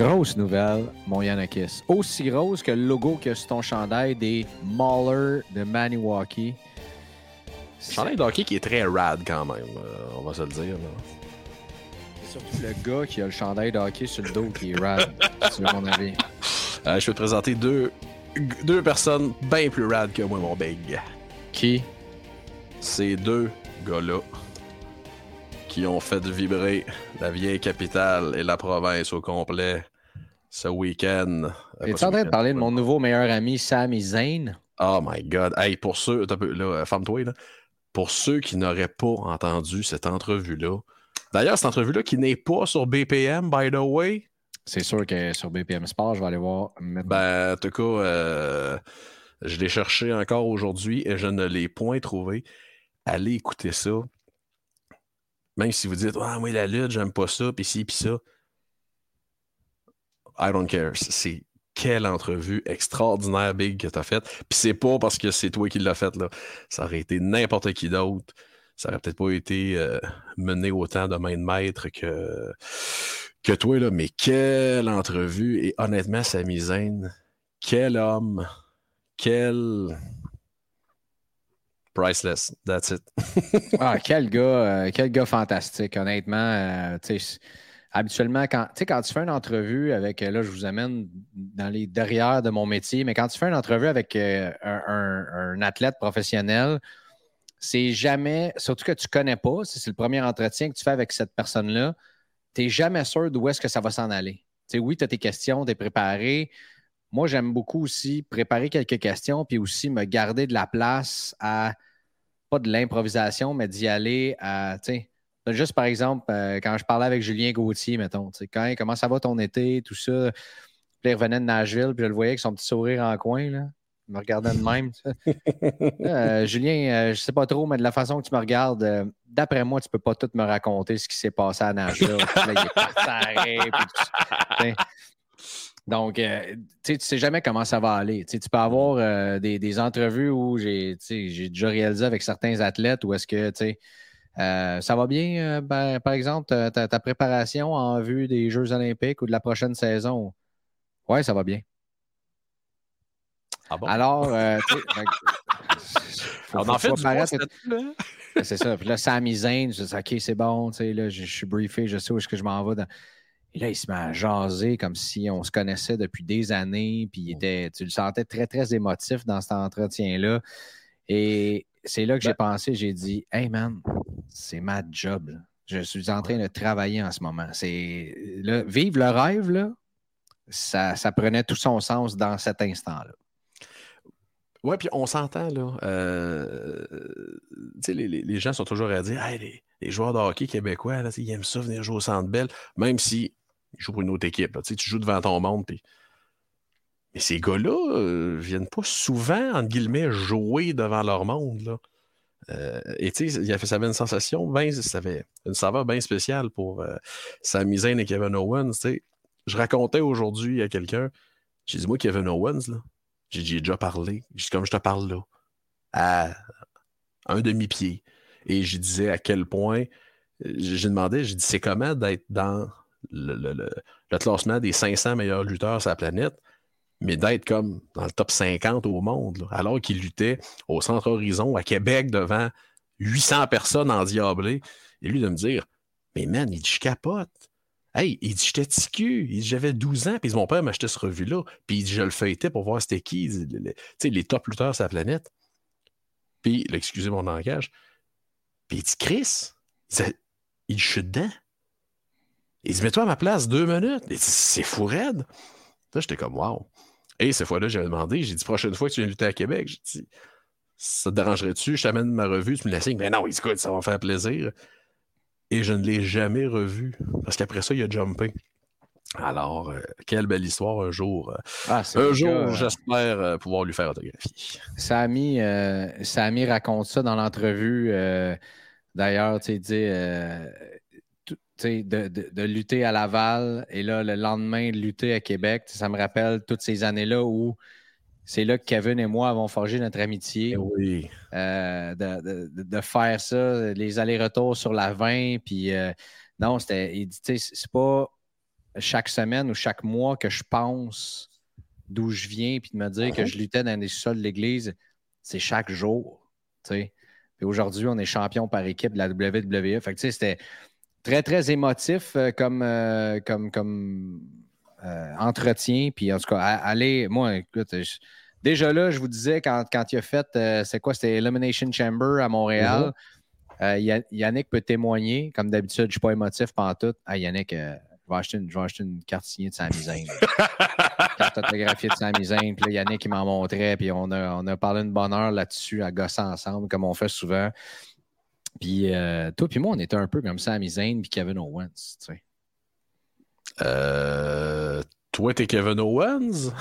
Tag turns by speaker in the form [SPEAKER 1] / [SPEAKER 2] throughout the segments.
[SPEAKER 1] Grosse nouvelle, mon Yanakis. Aussi grosse que le logo que sur ton chandail des Mauler de Maniwaki.
[SPEAKER 2] Chandail de hockey qui est très rad quand même, euh, on va se le dire. là.
[SPEAKER 1] C'est surtout le gars qui a le chandail de hockey sur le dos qui est rad, c'est mon avis.
[SPEAKER 2] Euh, je vais te présenter deux, deux personnes bien plus rad que moi, mon big.
[SPEAKER 1] Qui?
[SPEAKER 2] Ces deux gars-là qui ont fait vibrer la vieille capitale et la province au complet ce week-end. Euh,
[SPEAKER 1] Es-tu
[SPEAKER 2] ce
[SPEAKER 1] en train de parler de mon nouveau meilleur ami, Sami Zayn?
[SPEAKER 2] Oh my god. Hey, pour ceux, là, euh, ferme-toi, là. Pour ceux qui n'auraient pas entendu cette entrevue-là. D'ailleurs, cette entrevue-là qui n'est pas sur BPM, by the way.
[SPEAKER 1] C'est sûr que sur BPM Sport, je vais aller voir. maintenant.
[SPEAKER 2] Ben, en tout cas, euh, je l'ai cherché encore aujourd'hui et je ne l'ai point trouvé. Allez écouter ça. Même si vous dites, ah, oui, la lutte, j'aime pas ça, puis ci, puis ça. I don't care. C'est quelle entrevue extraordinaire, Big, que t'as faite. Puis c'est pas parce que c'est toi qui l'as faite, là. Ça aurait été n'importe qui d'autre. Ça aurait peut-être pas été euh, mené autant de main de maître que, que toi, là. Mais quelle entrevue. Et honnêtement, Sami Zayn, quel homme. Quel. Priceless. That's it.
[SPEAKER 1] Ah, quel gars, euh, quel gars fantastique, honnêtement. euh, tu sais, habituellement, quand, tu fais une entrevue avec, euh, là, je vous amène dans les derrière de mon métier, mais quand tu fais une entrevue avec euh, un, athlète professionnel, c'est jamais, surtout que tu connais pas, si c'est le premier entretien que tu fais avec cette personne-là, tu n'es jamais sûr d'où est-ce que ça va s'en aller. Oui, tu as tes questions, tu es préparé. Moi, j'aime beaucoup aussi préparer quelques questions, puis aussi me garder de la place à pas de l'improvisation, mais d'y aller à, tu sais, juste par exemple, euh, quand je parlais avec Julien Gauthier, mettons, quand, comment ça va ton été, tout ça? Puis il revenait de Nashville, puis je le voyais avec son petit sourire en coin, là. Il me regardait de même. Euh, Julien, euh, je sais pas trop, mais de la façon que tu me regardes, d'après moi, tu peux pas tout me raconter ce qui s'est passé à Nashville. Là, il est puis. Tu. Donc, euh, tu tu sais jamais comment ça va aller. Tu peux avoir euh, des, des entrevues où j'ai déjà réalisé avec certains athlètes où est-ce que, tu sais, euh, ça va bien, euh, ben, par exemple, ta, ta- ta préparation en vue des Jeux olympiques ou de la prochaine saison? Oui, ça va bien.
[SPEAKER 2] Ah bon?
[SPEAKER 1] Alors, euh, tu sais, fait que- faut-
[SPEAKER 2] On en fait
[SPEAKER 1] c'est ça. Puis là, Sami Zayn, je dis, OK, c'est bon, tu sais, là, je, je suis briefé, je sais où est-ce que je m'en vais. dans- Et là, il se met à jaser comme si on se connaissait depuis des années, puis il était, tu le sentais très, très émotif dans cet entretien-là. Et c'est là que j'ai pensé, j'ai dit, Hey man, c'est ma job. là. Je suis en train de travailler en ce moment. C'est là, vivre le rêve, là, ça, ça prenait tout son sens dans cet instant-là.
[SPEAKER 2] Ouais, puis on s'entend, là. euh, les, les- les gens sont toujours à dire Hey, les, les joueurs de hockey québécois, là, ils aiment ça venir jouer au centre belle, même si ils jouent pour une autre équipe. là. Tu joues devant ton monde. puis- Mais ces gars-là euh, viennent pas souvent, entre guillemets, jouer devant leur monde. Là. Euh, et tu sais, ça avait une sensation, ben, ça avait une saveur bien spéciale pour euh, Sami et Kevin Owens. tu sais. Je racontais aujourd'hui à quelqu'un, j'ai dit, moi, Kevin Owens, là, j'ai déjà parlé, comme je te parle là, à un demi-pied. Et je disais à quel point, euh, j'ai demandé, j'ai dit, c'est comment d'être dans le- le classement des 500 meilleurs lutteurs sur la planète? Mais d'être comme dans le top 50 au monde, alors qu'il luttait au Centre Horizon à Québec devant 800 personnes en diablé. Et lui de me dire Mais man, il dit Je capote. Hey, il dit J'étais ticu. Il dit J'avais 12 ans, puis mon père m'achetait ce revue-là. Puis il dit Je le feuilletais pour voir c'était qui. Tu sais, les top lutteurs sur la planète. Puis, excusez mon langage. Puis il dit Chris, il chute dedans. Il dit Mets-toi à ma place deux minutes. Il dit C'est fou raide. Là, j'étais comme Wow. Et cette fois-là, j'avais demandé, j'ai dit prochaine fois que tu viens lutter à Québec, j'ai dit Ça te dérangerait-tu? Je t'amène ma revue, tu me la signes. Mais non, écoute, ça va me faire plaisir. Et je ne l'ai jamais revu. Parce qu'après ça, il a jumpé. Alors, euh, quelle belle histoire un jour. Euh, ah, un jour, euh, j'espère pouvoir lui faire autographier.
[SPEAKER 1] Samy, Samy raconte ça dans l'entrevue. D'ailleurs, tu sais, de, de, lutter à Laval et là, le lendemain, de lutter à Québec. Ça me rappelle toutes ces années-là où c'est là que Kevin et moi avons forgé notre amitié.
[SPEAKER 2] Eh oui.
[SPEAKER 1] Euh, de, faire ça, les allers-retours sur la 20. Puis euh, non, c'était. C'est pas chaque semaine ou chaque mois que je pense d'où je viens puis de me dire que uh-huh. je luttais dans les sols de l'église. C'est chaque jour. Et aujourd'hui, on est champion par équipe de la WWE. Fait que, c'était très, très émotif euh, comme, euh, comme, comme euh, entretien. Puis en tout cas, allez, moi, écoute, déjà là, je vous disais, quand, quand il a fait, c'est quoi, c'était Elimination Chamber à Montréal. Mm-hmm. Yannick peut témoigner. Comme d'habitude, je ne suis pas émotif pendant tout. Ah, Yannick, je vais, acheter une, acheter une, carte signée de Sami Zayn. carte autographiée de Sami Zayn. Puis là, Yannick, il m'en montrait. Puis on a, on a parlé une bonne heure là-dessus à gosser ensemble, comme on fait souvent. Puis euh, toi puis moi, on était un peu comme Sami Zayn puis Kevin Owens, tu sais.
[SPEAKER 2] Euh, toi, t'es Kevin Owens?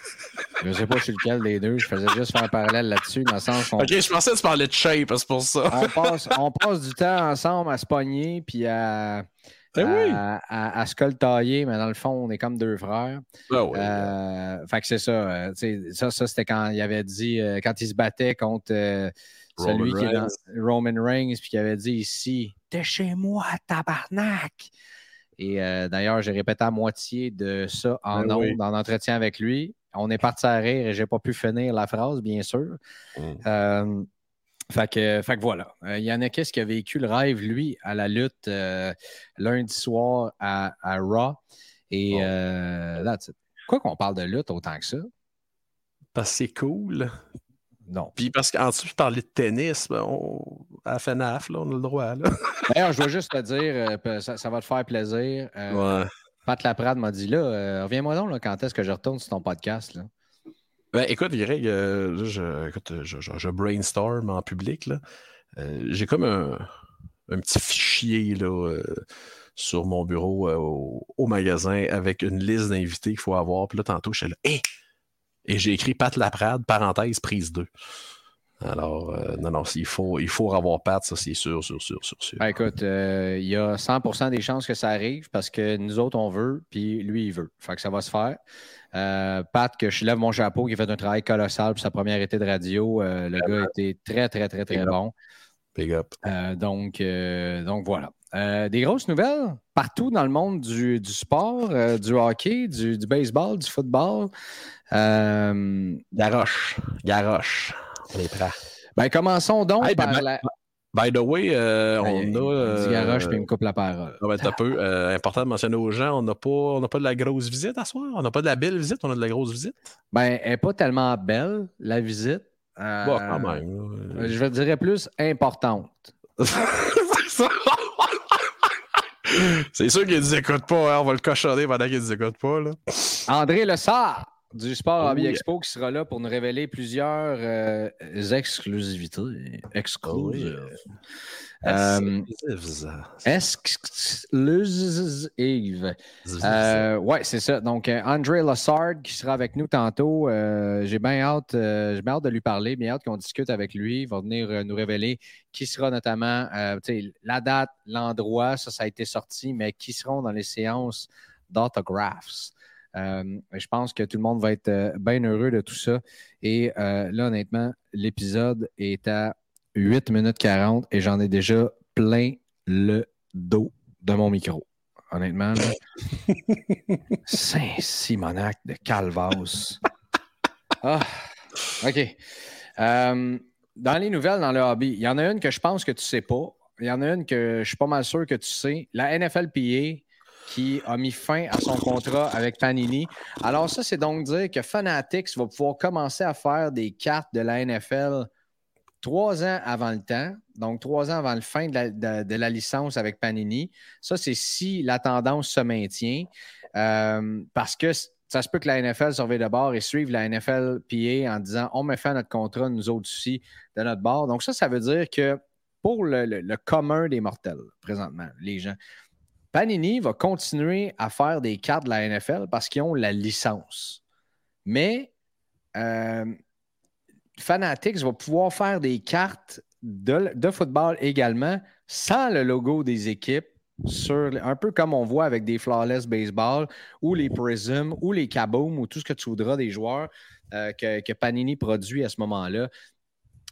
[SPEAKER 1] je sais pas suis lequel des deux. Je faisais juste faire un parallèle là-dessus, dans le sens
[SPEAKER 2] Ok, je pensais que tu parlais de shape, c'est pour ça.
[SPEAKER 1] on, passe, on passe du temps ensemble à se pogner puis à...
[SPEAKER 2] Ben oui.
[SPEAKER 1] à, se coltailler, mais dans le fond, on est comme deux frères.
[SPEAKER 2] Ben oui,
[SPEAKER 1] euh, fait que c'est ça. Euh, ça, ça c'était quand il avait dit, quand il se battait contre celui qui est dans Roman Reigns, puis qui avait dit ici T'es chez moi, tabarnak! Et euh, d'ailleurs, j'ai répété à moitié de ça en ben ondes, dans l'entretien avec lui. On est parti à rire et j'ai pas pu finir la phrase, bien sûr. Mm. Euh, fait, que, fait que voilà. Euh, il y en a qui a vécu le rêve, lui, à la lutte lundi soir à, Raw? Et là, quoi qu'on parle de lutte autant que ça?
[SPEAKER 2] Parce que c'est cool.
[SPEAKER 1] Non.
[SPEAKER 2] Puis parce qu'en dessous, je parlais de tennis, ben, on... à FNAF, là, on a le droit.
[SPEAKER 1] D'ailleurs, je veux juste te dire, euh, ça, va te faire plaisir.
[SPEAKER 2] Euh,
[SPEAKER 1] Pat Laprade m'a dit là, euh, reviens-moi donc là, quand est-ce que je retourne sur ton podcast. Là?
[SPEAKER 2] Ben, écoute, Greg, je, écoute, je, brainstorm en public. Là. J'ai comme un, petit fichier là, sur mon bureau au, magasin avec une liste d'invités qu'il faut avoir. Puis là, tantôt, je suis là, hé! Et j'ai écrit Pat Laprade, parenthèse, prise 2. Alors, euh, non, non, il faut, il faut avoir Pat, ça, c'est sûr, sûr, sûr, sûr, sûr.
[SPEAKER 1] Ben, écoute, euh, il y a 100% des chances que ça arrive parce que nous autres, on veut, puis lui, il veut. Fait que ça va se faire. Euh, Pat, que je lève mon chapeau, qui a fait un travail colossal pour sa première été de radio. le gars était très, très, très, très bon.
[SPEAKER 2] Big up.
[SPEAKER 1] donc, donc, voilà. Des grosses nouvelles partout dans le monde du, sport, du hockey, du, du, baseball, du football.
[SPEAKER 2] Euh, garoche. Garoche.
[SPEAKER 1] Les Ben, commençons donc
[SPEAKER 2] ben,
[SPEAKER 1] par
[SPEAKER 2] ben,
[SPEAKER 1] la...
[SPEAKER 2] By the way, euh, on a.
[SPEAKER 1] Euh, garoche, puis il me coupe la parole.
[SPEAKER 2] Ah, ben, un peu. Euh, important de mentionner aux gens, on n'a pas, pas de la grosse visite à soir? On n'a pas de la belle visite, on a de la grosse visite?
[SPEAKER 1] Ben, elle n'est pas tellement belle, la visite.
[SPEAKER 2] Bon, quand même.
[SPEAKER 1] Je dirais plus importante.
[SPEAKER 2] C'est sûr qu'il ne nous écoute pas. Hein. On va le cochonner pendant qu'il ne nous écoute pas. Là.
[SPEAKER 1] André Lessard du Sport Hobby Expo qui sera là pour nous révéler plusieurs euh, exclusivités. Exclusives. Euh, exclusive. Euh, ouais, c'est ça. Donc, André Lassard qui sera avec nous tantôt. j'ai bien hâte, j'ai hâte de lui parler, bien hâte qu'on discute avec lui. Il va venir nous révéler qui sera notamment la date, l'endroit, ça, ça a été sorti, mais qui seront dans les séances d'autographs. Euh, je pense que tout le monde va être euh, bien heureux de tout ça. Et euh, là, honnêtement, l'épisode est à 8 minutes 40 et j'en ai déjà plein le dos de mon micro. honnêtement. Saint-Simonac de Calvas. ah, OK. Euh, dans les nouvelles, dans le hobby, il y en a une que je pense que tu ne sais pas. Il y en a une que je suis pas mal sûr que tu sais. La NFLPA qui a mis fin à son contrat avec Panini. Alors ça, c'est donc dire que Fanatics va pouvoir commencer à faire des cartes de la NFL trois ans avant le temps, donc trois ans avant la fin de la, licence avec Panini. Ça, c'est si la tendance se maintient, euh, parce que ça se peut que la NFL surveille de bord et suive la NFL PA en disant on met fin à notre contrat, nous autres aussi, de notre bord. Donc ça, ça veut dire que pour le commun des mortels, présentement, les gens, Panini va continuer à faire des cartes de la NFL parce qu'ils ont la licence. Mais euh, Fanatics va pouvoir faire des cartes de, football également sans le logo des équipes. Un peu comme on voit avec des Flawless Baseball ou les Prism ou les Kaboom ou tout ce que tu voudras des joueurs euh, que, Panini produit à ce moment-là.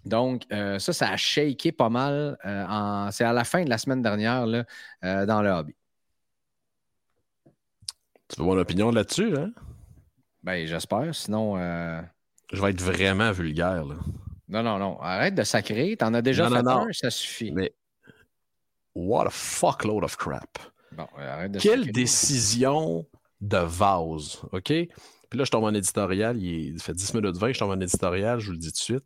[SPEAKER 1] Donc, euh, ça, ça a shaké pas mal. c'est à la fin de la semaine dernière dans le hobby.
[SPEAKER 2] Tu veux mon opinion là-dessus, hein?
[SPEAKER 1] Ben, j'espère. Sinon. Euh,
[SPEAKER 2] Je vais être vraiment vulgaire, là.
[SPEAKER 1] Non, non, non. Arrête de sacrer. T'en as déjà fait un, ça suffit.
[SPEAKER 2] Mais. What a fuckload of crap.
[SPEAKER 1] Bon, arrête de
[SPEAKER 2] Quelle décision de vase, OK? Puis là, je tombe en éditorial. Il fait 10 minutes 20, je tombe en éditorial, je vous le dis tout de suite.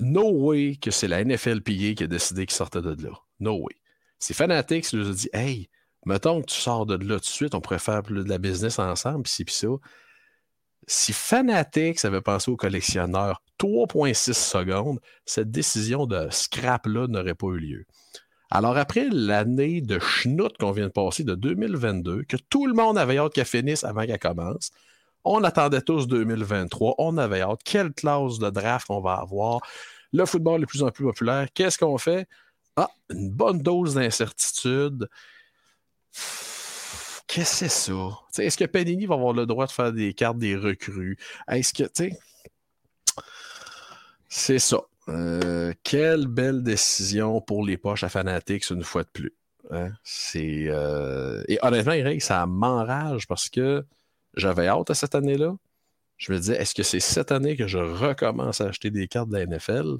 [SPEAKER 2] No way que c'est la NFLPA qui a décidé qu'il sortait de là. No way. C'est Fanatics qui nous a dit Hey, mettons que tu sors de là tout de suite, on pourrait faire de la business ensemble, puis puis ça. Si Fanatics avait pensé aux collectionneurs 3,6 secondes, cette décision de scrap-là n'aurait pas eu lieu. Alors, après l'année de schnout qu'on vient de passer de 2022, que tout le monde avait hâte qu'elle finisse avant qu'elle commence, on attendait tous 2023, on avait hâte. Quelle classe de draft on va avoir? Le football est de plus en plus populaire. Qu'est-ce qu'on fait? Ah, une bonne dose d'incertitude. Qu'est-ce que c'est ça? est-ce que Panini va avoir le droit de faire des cartes des recrues? Est-ce que, tu c'est ça. Euh, quelle belle décision pour les poches à Fanatics une fois de plus. Hein? C'est, euh, Et honnêtement, Eric, ça m'enrage parce que j'avais hâte à cette année-là. Je me disais, est-ce que c'est cette année que je recommence à acheter des cartes de la NFL?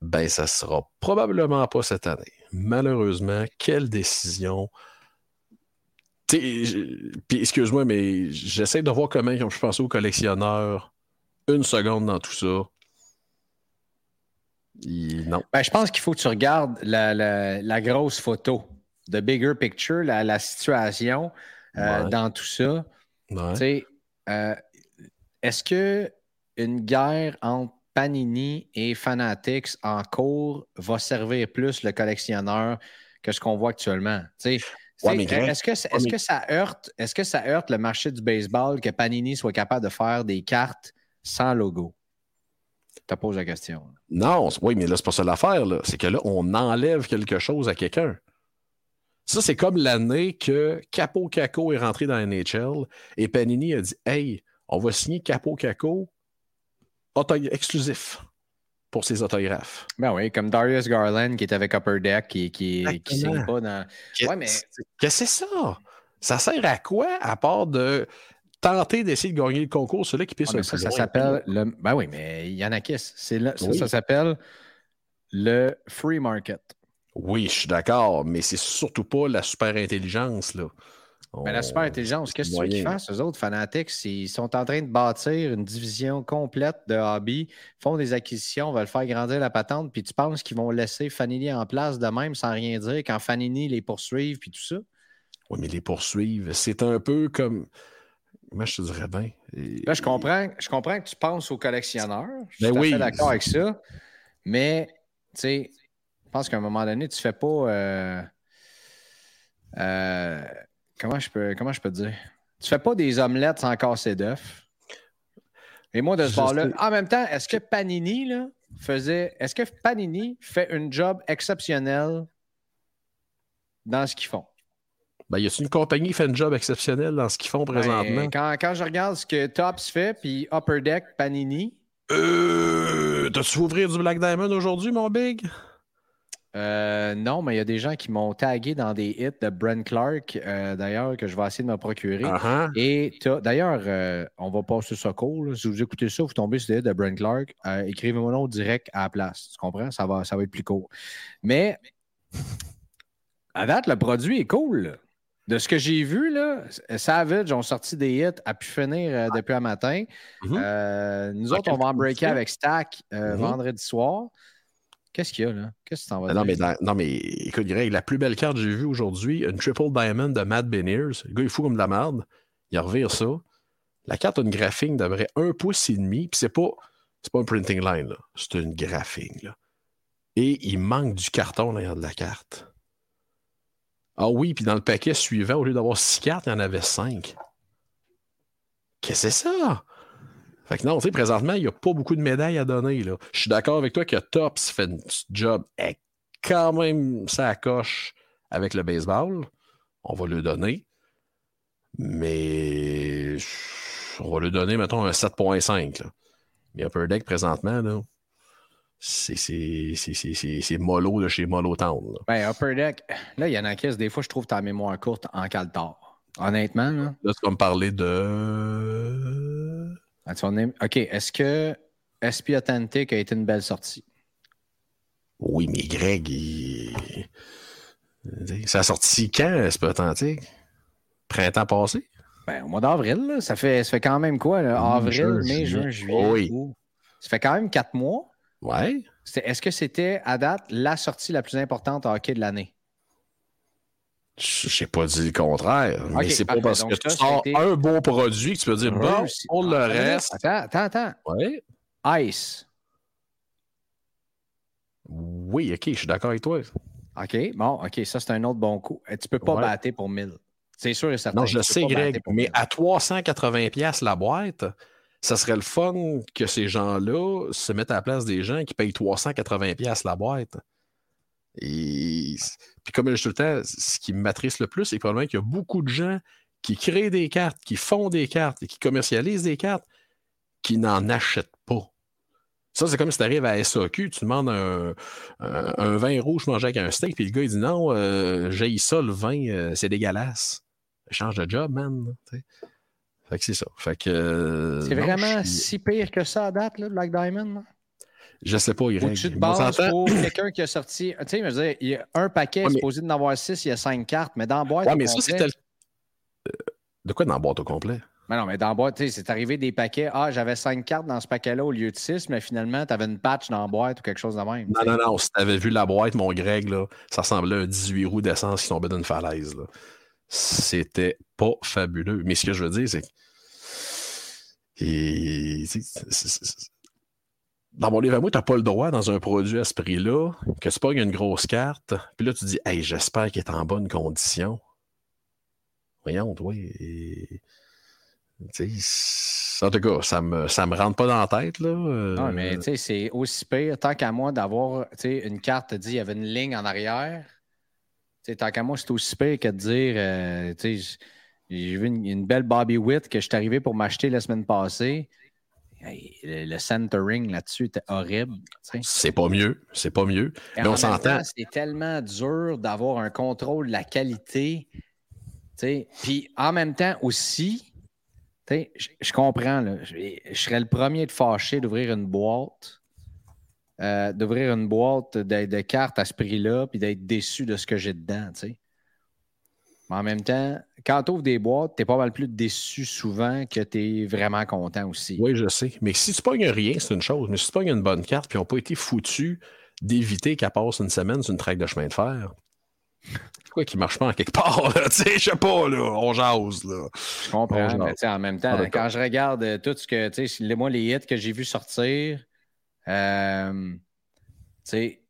[SPEAKER 2] Ben, ça sera probablement pas cette année. Malheureusement, quelle décision? Puis, excuse-moi, mais j'essaie de voir comment je pense aux collectionneurs une seconde dans tout ça. non.
[SPEAKER 1] Ben, je pense qu'il faut que tu regardes la, grosse photo, the bigger picture, la, situation euh, dans tout ça. Euh, est-ce que une guerre entre Panini et Fanatics en cours va servir plus le collectionneur que ce qu'on voit actuellement. est-ce que, est que, ça heurte, est-ce que ça heurte le marché du baseball que Panini soit capable de faire des cartes sans logo? Je te pose la question.
[SPEAKER 2] Non, oui, mais là, c'est pas ça l'affaire. C'est que là, on enlève quelque chose à quelqu'un. Ça, c'est comme l'année que Capo Caco est rentré dans la NHL et Panini a dit Hey, on va signer Capo Caco exclusif pour ses autographes.
[SPEAKER 1] Ben oui, comme Darius Garland qui est avec Upper Deck qui, qui, qui pas dans.
[SPEAKER 2] Ouais, mais. Qu'est-ce que c'est ça? Ça sert à quoi à part de tenter d'essayer de gagner le concours, celui qui pisse
[SPEAKER 1] ah, ça, ça s'appelle le. Ben oui, mais Yanakis, c'est ça, ça s'appelle le free market.
[SPEAKER 2] Oui, je suis d'accord, mais c'est surtout pas la super intelligence, là.
[SPEAKER 1] Mais la super intelligence, qu'est-ce que tu veux qu'ils fassent, eux autres, Fanatics? Ils sont en train de bâtir une division complète de hobby, font des acquisitions, veulent faire grandir la patente, puis tu penses qu'ils vont laisser Fanini en place de même sans rien dire quand Fanini les poursuivent, puis tout ça?
[SPEAKER 2] Oui, mais les poursuivre, c'est un peu comme. Moi, je te dirais bien.
[SPEAKER 1] Là, je comprends, je comprends que tu penses aux collectionneurs. Je suis ben oui. d'accord avec ça. Mais, tu sais, je pense qu'à un moment donné, tu fais pas. Euh, euh, Comment je peux, comment je peux te dire? Tu fais pas des omelettes sans casser d'œufs. Et moi, de ce bord-là, en même temps, est-ce que Panini là, faisait. Est-ce que Panini fait un job exceptionnel dans ce qu'ils font?
[SPEAKER 2] Ben, y a une compagnie qui fait un job exceptionnel dans ce qu'ils font ben, présentement?
[SPEAKER 1] quand, quand, je regarde ce que Tops fait, puis Upper Deck, Panini.
[SPEAKER 2] Euh. T'as-tu ouvrir du Black Diamond aujourd'hui, mon big?
[SPEAKER 1] Euh, non, mais il y a des gens qui m'ont tagué dans des hits de Brent Clark, euh, d'ailleurs, que je vais essayer de me procurer.
[SPEAKER 2] Uh-huh.
[SPEAKER 1] Et d'ailleurs, euh, on va passer ça cool. Si vous écoutez ça, vous tombez sur des hits de Brent Clark, écrivez mon nom direct à la place. Tu comprends? Ça va, ça va être plus court. Mais à date, le produit est cool. De ce que j'ai vu, là, Savage ont sorti des hits à pu finir depuis un matin. Mm-hmm. nous autres, on va en breaker avec Stack mm-hmm. vendredi soir. Qu'est-ce qu'il y a là? Qu'est-ce que tu t'en vas
[SPEAKER 2] non, mais non, mais écoute, Greg, la plus belle carte que j'ai vue aujourd'hui, une Triple Diamond de Matt Beniers. Le gars, il fout comme de la merde. Il revire ça. La carte a une graphing d'à peu un pouce et demi. Puis c'est pas, c'est pas un printing line, C'est une graphing, là. Et il manque du carton derrière de la carte. Ah oui, puis dans le paquet suivant, au lieu d'avoir six cartes, il y en avait cinq. Qu'est-ce que c'est ça? Fait que non, tu sais, présentement, il n'y a pas beaucoup de médailles à donner. Là. Je suis d'accord avec toi que Tops fait un job est quand même ça coche avec le baseball. On va le donner. Mais on va le donner, mettons, un 7.5. Mais Upper Deck, présentement, là, c'est mollo de chez Mollo Town. Là.
[SPEAKER 1] Ben, Upper Deck, là, il y en a qui, des fois, je trouve ta mémoire courte en caltar. Honnêtement. Là,
[SPEAKER 2] là tu vas me parler de.
[SPEAKER 1] OK. Est-ce que SP Authentic a été une belle sortie?
[SPEAKER 2] Oui, mais Greg, il... ça a sorti quand, SP Authentic? Printemps passé?
[SPEAKER 1] Ben, au mois d'avril, ça fait, ça fait quand même quoi? Avril, mai, juin, juillet. Oui. Ça fait quand même quatre mois.
[SPEAKER 2] Ouais.
[SPEAKER 1] Est-ce que c'était, à date, la sortie la plus importante en hockey de l'année?
[SPEAKER 2] Je n'ai pas dit le contraire, mais c'est pas parce que tu sors un bon produit que tu peux dire bon, pour le reste.
[SPEAKER 1] Attends, attends, attends.
[SPEAKER 2] Oui.
[SPEAKER 1] Ice.
[SPEAKER 2] Oui, ok, je suis d'accord avec toi.
[SPEAKER 1] OK, bon, OK, ça c'est un autre bon coup. Tu peux pas battre pour 1000. C'est sûr et certain.
[SPEAKER 2] Non, je sais, Greg, mais à 380$ la boîte, ça serait le fun que ces gens-là se mettent à la place des gens qui payent 380$ la boîte. Et puis comme je dis tout le temps, ce qui m'attriste le plus, c'est probablement qu'il y a beaucoup de gens qui créent des cartes, qui font des cartes et qui commercialisent des cartes, qui n'en achètent pas. Ça, c'est comme si tu arrives à SAQ, tu demandes un, vin rouge manger avec un steak, puis le gars, il dit non, euh, j'ai ça, le vin, euh, c'est dégueulasse. Change de job, man. Fait que c'est ça. Fait que.
[SPEAKER 1] Euh, c'est vraiment si pire que ça à date, là, Black Diamond?
[SPEAKER 2] Je sais pas,
[SPEAKER 1] pour quelqu'un qui a sorti. Tu sais, je veux dire, il y a un paquet, ouais, supposé d'en avoir six, il y a cinq cartes, mais dans la boîte.
[SPEAKER 2] Ouais, mais ça, c'était. Euh, de quoi dans la boîte au complet?
[SPEAKER 1] Mais non, mais dans la boîte, tu sais, c'est arrivé des paquets. Ah, j'avais cinq cartes dans ce paquet-là au lieu de six, mais finalement, tu avais une patch dans la boîte ou quelque chose de même.
[SPEAKER 2] Non, non, non. Si tu avais vu la boîte, mon Greg, là, ça ressemblait à un 18 roues d'essence qui tombait d'une falaise. C'était pas fabuleux. Mais ce que je veux dire, c'est que. Et, dans mon livre à moi, tu n'as pas le droit dans un produit à ce prix-là, que tu pognes une grosse carte, puis là, tu dis, hey, j'espère qu'il est en bonne condition. Voyons, oui. En tout cas, ça me, me rentre pas dans la tête. Là.
[SPEAKER 1] Non, mais tu sais, c'est aussi pire, tant qu'à moi, d'avoir une carte, dit, il y avait une ligne en arrière. tant qu'à moi, c'est aussi pire que de dire, euh, j'ai vu une, une, belle Bobby Witt que je suis arrivé pour m'acheter la semaine passée le centering là-dessus était horrible.
[SPEAKER 2] C'est pas mieux. C'est pas mieux. mais on s'entend.
[SPEAKER 1] C'est tellement dur d'avoir un contrôle de la qualité. Puis en même temps aussi, je, comprends. je, serais le premier de fâcher d'ouvrir une boîte. Euh, d'ouvrir une boîte de, cartes à ce prix-là, puis d'être déçu de ce que j'ai dedans. Mais en même temps, quand tu ouvres des boîtes, tu es pas mal plus déçu souvent que tu es vraiment content aussi.
[SPEAKER 2] Oui, je sais. Mais si tu pognes rien, c'est une chose. Mais si tu pognes une bonne carte, puis ils n'ont pas été foutus d'éviter qu'elle passe une semaine sur une traque de chemin de fer, quoi qui marche pas en quelque part, tu sais, je sais pas, là, on jase, là.
[SPEAKER 1] Je comprends, mais en même temps, quand je regarde euh, tout ce que, tu sais, moi, les hits que j'ai vus sortir, euh, tu sais,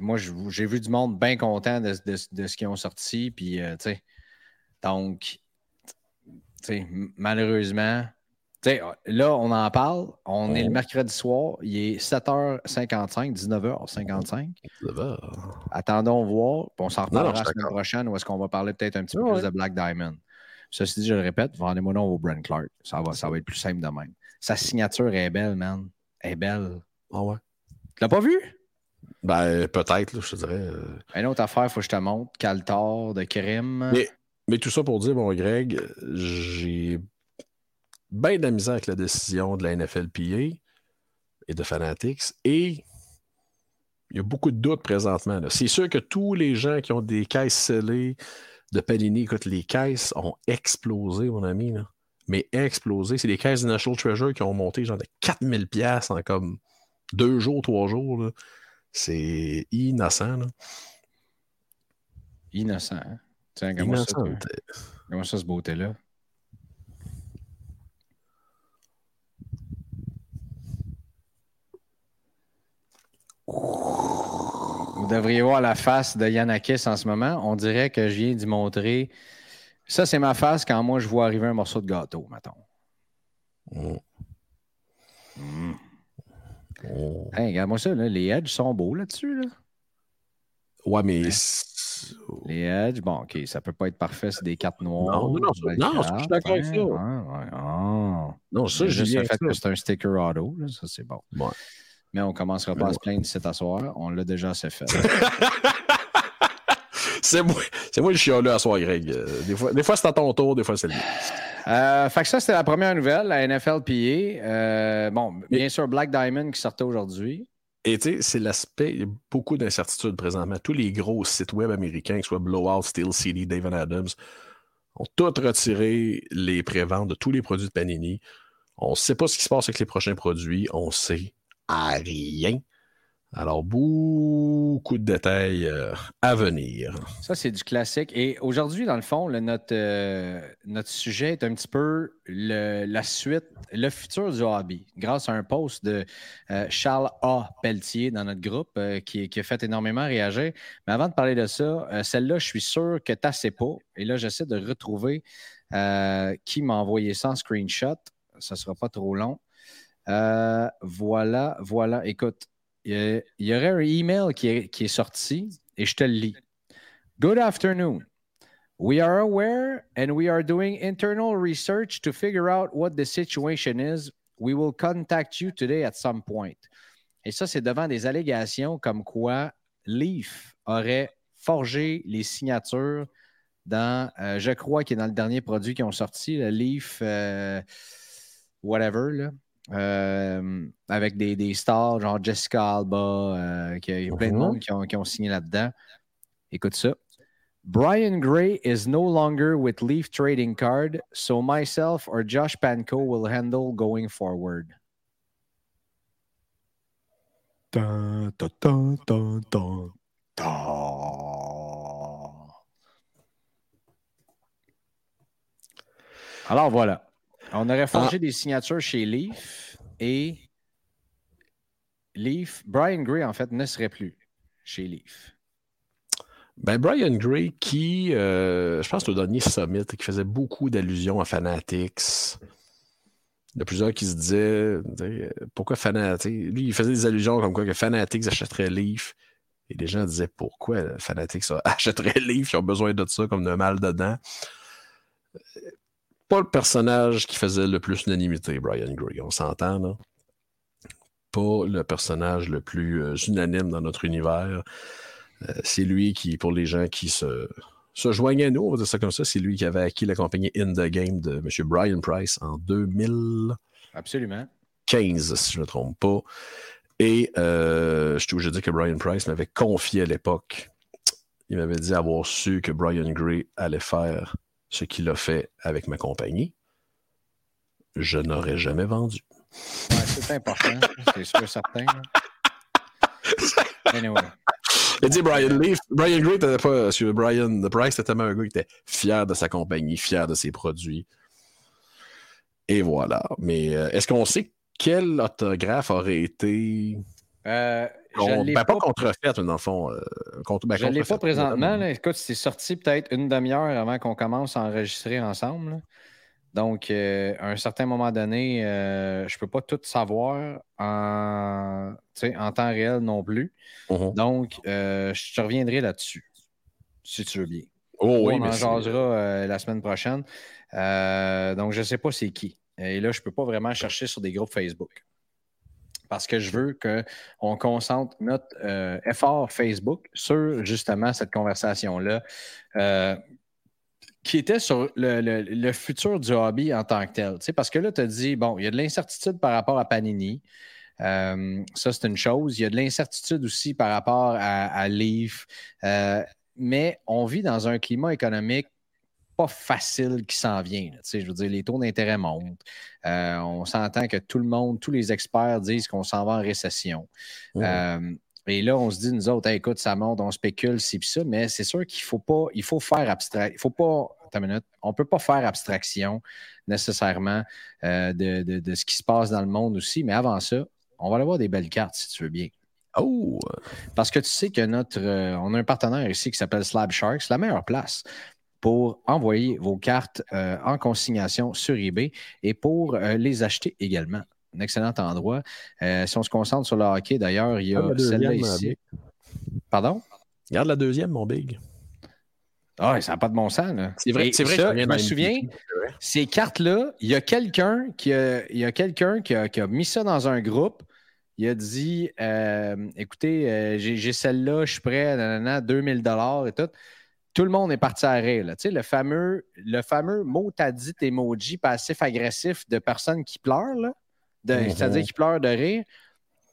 [SPEAKER 1] moi, j'ai vu du monde bien content de, ce qu'ils ont sorti. Puis, euh, donc, malheureusement, là, on en parle. On est le mercredi soir. Il est 7h55, 19h55. Attendons voir. on s'en reparlera la semaine prochaine où est-ce qu'on va parler peut-être un petit peu plus de Black Diamond. Ceci dit, je le répète, vendez-moi non au Brent Clark. Ça va, ça va être plus simple de même. Sa signature est belle, man. Elle est belle.
[SPEAKER 2] Ah ouais.
[SPEAKER 1] Tu l'as pas vu?
[SPEAKER 2] Ben, peut-être, je te dirais. Euh.
[SPEAKER 1] Une autre affaire, il faut que je te montre. Caltor de crime.
[SPEAKER 2] Mais, mais tout ça pour dire, bon, Greg, j'ai bien de la misère avec la décision de la NFLPA et de Fanatics. Et il y a beaucoup de doutes présentement. C'est sûr que tous les gens qui ont des caisses scellées de Panini, écoute, les caisses ont explosé, mon ami. Là. Mais explosé. C'est des caisses de National Treasure qui ont monté genre de 4000 pièces en comme deux jours, trois jours. C'est innocent. Là.
[SPEAKER 1] Innocent. Hein? Tiens, comment, ça, comment ça, ce beauté-là? Vous devriez voir la face de Yanakis en ce moment. On dirait que je viens d'y montrer. Ça, c'est ma face quand moi je vois arriver un morceau de gâteau, mettons. Mm. Mm. Regarde-moi ça, les edges sont beaux là-dessus. Là.
[SPEAKER 2] Ouais, mais.
[SPEAKER 1] Les edges, bon, OK, ça peut pas être parfait, c'est des cartes noires.
[SPEAKER 2] Non, non, non, non je suis d'accord avec ça.
[SPEAKER 1] Ah. Non, ça, juste le fait que c'est un sticker auto, là, ça, c'est bon. Ouais. Mais on ne commencera pas à se plaindre cet soir. On l'a déjà assez fait.
[SPEAKER 2] c'est moi, c'est moi le chialeux à soir, Greg. Euh, des fois, des fois c'est à ton tour, des fois c'est le
[SPEAKER 1] euh, fait que ça, c'était la première nouvelle, la NFLPA. Euh, bon, bien sûr, Black Diamond qui sortait aujourd'hui.
[SPEAKER 2] Et tu sais, c'est l'aspect, il y a beaucoup d'incertitudes présentement. Tous les gros sites web américains, que ce soit Blowout, Steel City, David Adams, ont tous retiré les préventes de tous les produits de Panini. On ne sait pas ce qui se passe avec les prochains produits. On sait à rien. Alors, beaucoup de détails euh, à venir.
[SPEAKER 1] Ça, c'est du classique. Et aujourd'hui, dans le fond, notre, euh, notre sujet est un petit peu la suite, le futur du hobby, grâce à un post de euh, Charles A. Pelletier dans notre groupe qui, a fait énormément réagir. Mais avant de parler de ça, celle-là, je suis sûr que tu sais pas. Et là, j'essaie de retrouver qui m'a envoyé ça en screenshot. Ça ne sera pas trop long. Voilà, voilà. Écoute, il y, aurait un email qui est, sorti et je te le lis. Good afternoon. We are aware and we are doing internal research to figure out what the situation is. We will contact you today at some point. Et ça, c'est devant des allégations comme quoi Leaf aurait forgé les signatures dans, euh, je crois qu'il est dans le dernier produit qu'ils ont sorti, le Leaf, euh, whatever, là. Euh, avec des, des, stars genre Jessica Alba, euh, qui, il y a plein de mhm. monde qui ont, qui ont signé là-dedans. Écoute ça. Brian Gray is no longer with Leaf Trading Card, so myself or Josh Panko will handle going forward. Dun, dun, dun, Alors voilà. On aurait forgé ah. des signatures chez Leaf et Leaf, Brian Gray, en fait, ne serait plus chez Leaf.
[SPEAKER 2] Ben, Brian Gray, qui, euh, je pense, le dernier summit, qui faisait beaucoup d'allusions à Fanatics. Il y a plusieurs qui se disaient pourquoi Fanatics Lui, il faisait des allusions comme quoi que Fanatics achèterait Leaf. Et les gens disaient pourquoi Fanatics achèterait Leaf? Ils ont besoin de ça comme de mal dedans pas le personnage qui faisait le plus unanimité, Brian Gray. On s'entend, là? Pas le personnage le plus euh, unanime dans notre univers. Euh, c'est lui qui, pour les gens qui se, joignent à nous, on va dire ça comme ça, c'est lui qui avait acquis la compagnie In the Game de M. Brian Price en 2000.
[SPEAKER 1] Absolument.
[SPEAKER 2] 15, si je ne me trompe pas. Et euh, je suis obligé de dire que Brian Price m'avait confié à l'époque. Il m'avait dit avoir su que Brian Gray allait faire ce qu'il a fait avec ma compagnie, je n'aurais jamais vendu.
[SPEAKER 1] c'est important, c'est sûr certain. anyway.
[SPEAKER 2] Il dit Brian Leaf. Brian Gray pas sur Brian The Price, c'était tellement un gars qui était fier de sa compagnie, fier de ses produits. Et voilà. Mais euh, est-ce qu'on sait quel autographe aurait été?
[SPEAKER 1] Euh, ben,
[SPEAKER 2] pas, pas contrefaite, dans le fond. Euh,
[SPEAKER 1] ben, je ne l'ai pas présentement. Écoute, c'est sorti peut-être une demi-heure avant qu'on commence à enregistrer ensemble. Donc, euh, à un certain moment donné, euh, je ne peux pas tout savoir en, en temps réel non plus. Uh-huh. Donc, je te reviendrai là-dessus, si tu veux bien.
[SPEAKER 2] Oh, oui,
[SPEAKER 1] on en jasera la semaine prochaine. donc, je ne sais pas c'est qui. Et là, je ne peux pas vraiment chercher sur des groupes Facebook. Parce que je veux qu'on concentre notre euh, effort Facebook sur justement cette conversation-là, euh, qui était sur le, futur du hobby en tant que tel. parce que là, tu as dit, bon, il y a de l'incertitude par rapport à Panini. Euh, ça, c'est une chose. Il y a de l'incertitude aussi par rapport à, à Leaf. mais on vit dans un climat économique pas facile qui s'en vient. je veux dire, les taux d'intérêt montent. Euh, on s'entend que tout le monde, tous les experts disent qu'on s'en va en récession. Euh, et là, on se dit, nous autres, écoute, ça monte, on spécule, c'est ça, mais c'est sûr qu'il faut pas, il faut faire abstraction. Il faut pas, attends une minute, on peut pas faire abstraction nécessairement euh, de, ce qui se passe dans le monde aussi, mais avant ça, on va aller voir des belles cartes si tu veux bien.
[SPEAKER 2] Oh!
[SPEAKER 1] Parce que tu sais que notre. on a un partenaire ici qui s'appelle Slab Sharks, la meilleure place pour envoyer vos cartes euh, en consignation sur eBay et pour euh, les acheter également. Un excellent endroit. Euh, si on se concentre sur le hockey, d'ailleurs, il y a celle-là ici. Pardon?
[SPEAKER 2] Regarde la deuxième, mon big.
[SPEAKER 1] Ah, ça n'a pas de bon sens.
[SPEAKER 2] C'est vrai, c'est vrai.
[SPEAKER 1] je me souviens, ces cartes-là, il y a quelqu'un qui a, il y a, quelqu'un qui a, qui a mis ça dans un groupe. Il a dit écoutez, j'ai celle-là, je suis prêt, nanana, 2000 et tout tout le monde est parti à rire. Tu sais, le fameux, le fameux mot t'as dit emoji passif-agressif de personnes qui pleurent, mm-hmm. c'est-à-dire qui pleurent de rire,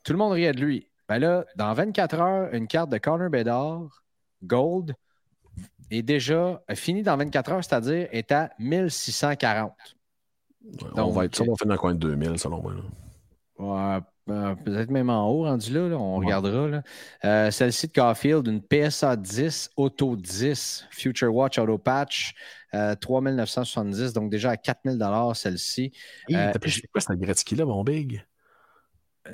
[SPEAKER 1] tout le monde riait de lui. Ben là, dans 24 heures, une carte de Connor Bedard, Gold, est déjà finie dans 24 heures, c'est-à-dire est à 1640.
[SPEAKER 2] Donc, on va être ça, on fait dans coin de 2000, selon moi.
[SPEAKER 1] Ouais, euh, peut-être même en haut, rendu là, on regardera. Euh, celle-ci de Caulfield, une PSA 10, Auto 10, Future Watch Auto Patch, 3970, euh, donc déjà à 4000 celle-ci.
[SPEAKER 2] T'as pris quoi cette Gretzky-là, mon big?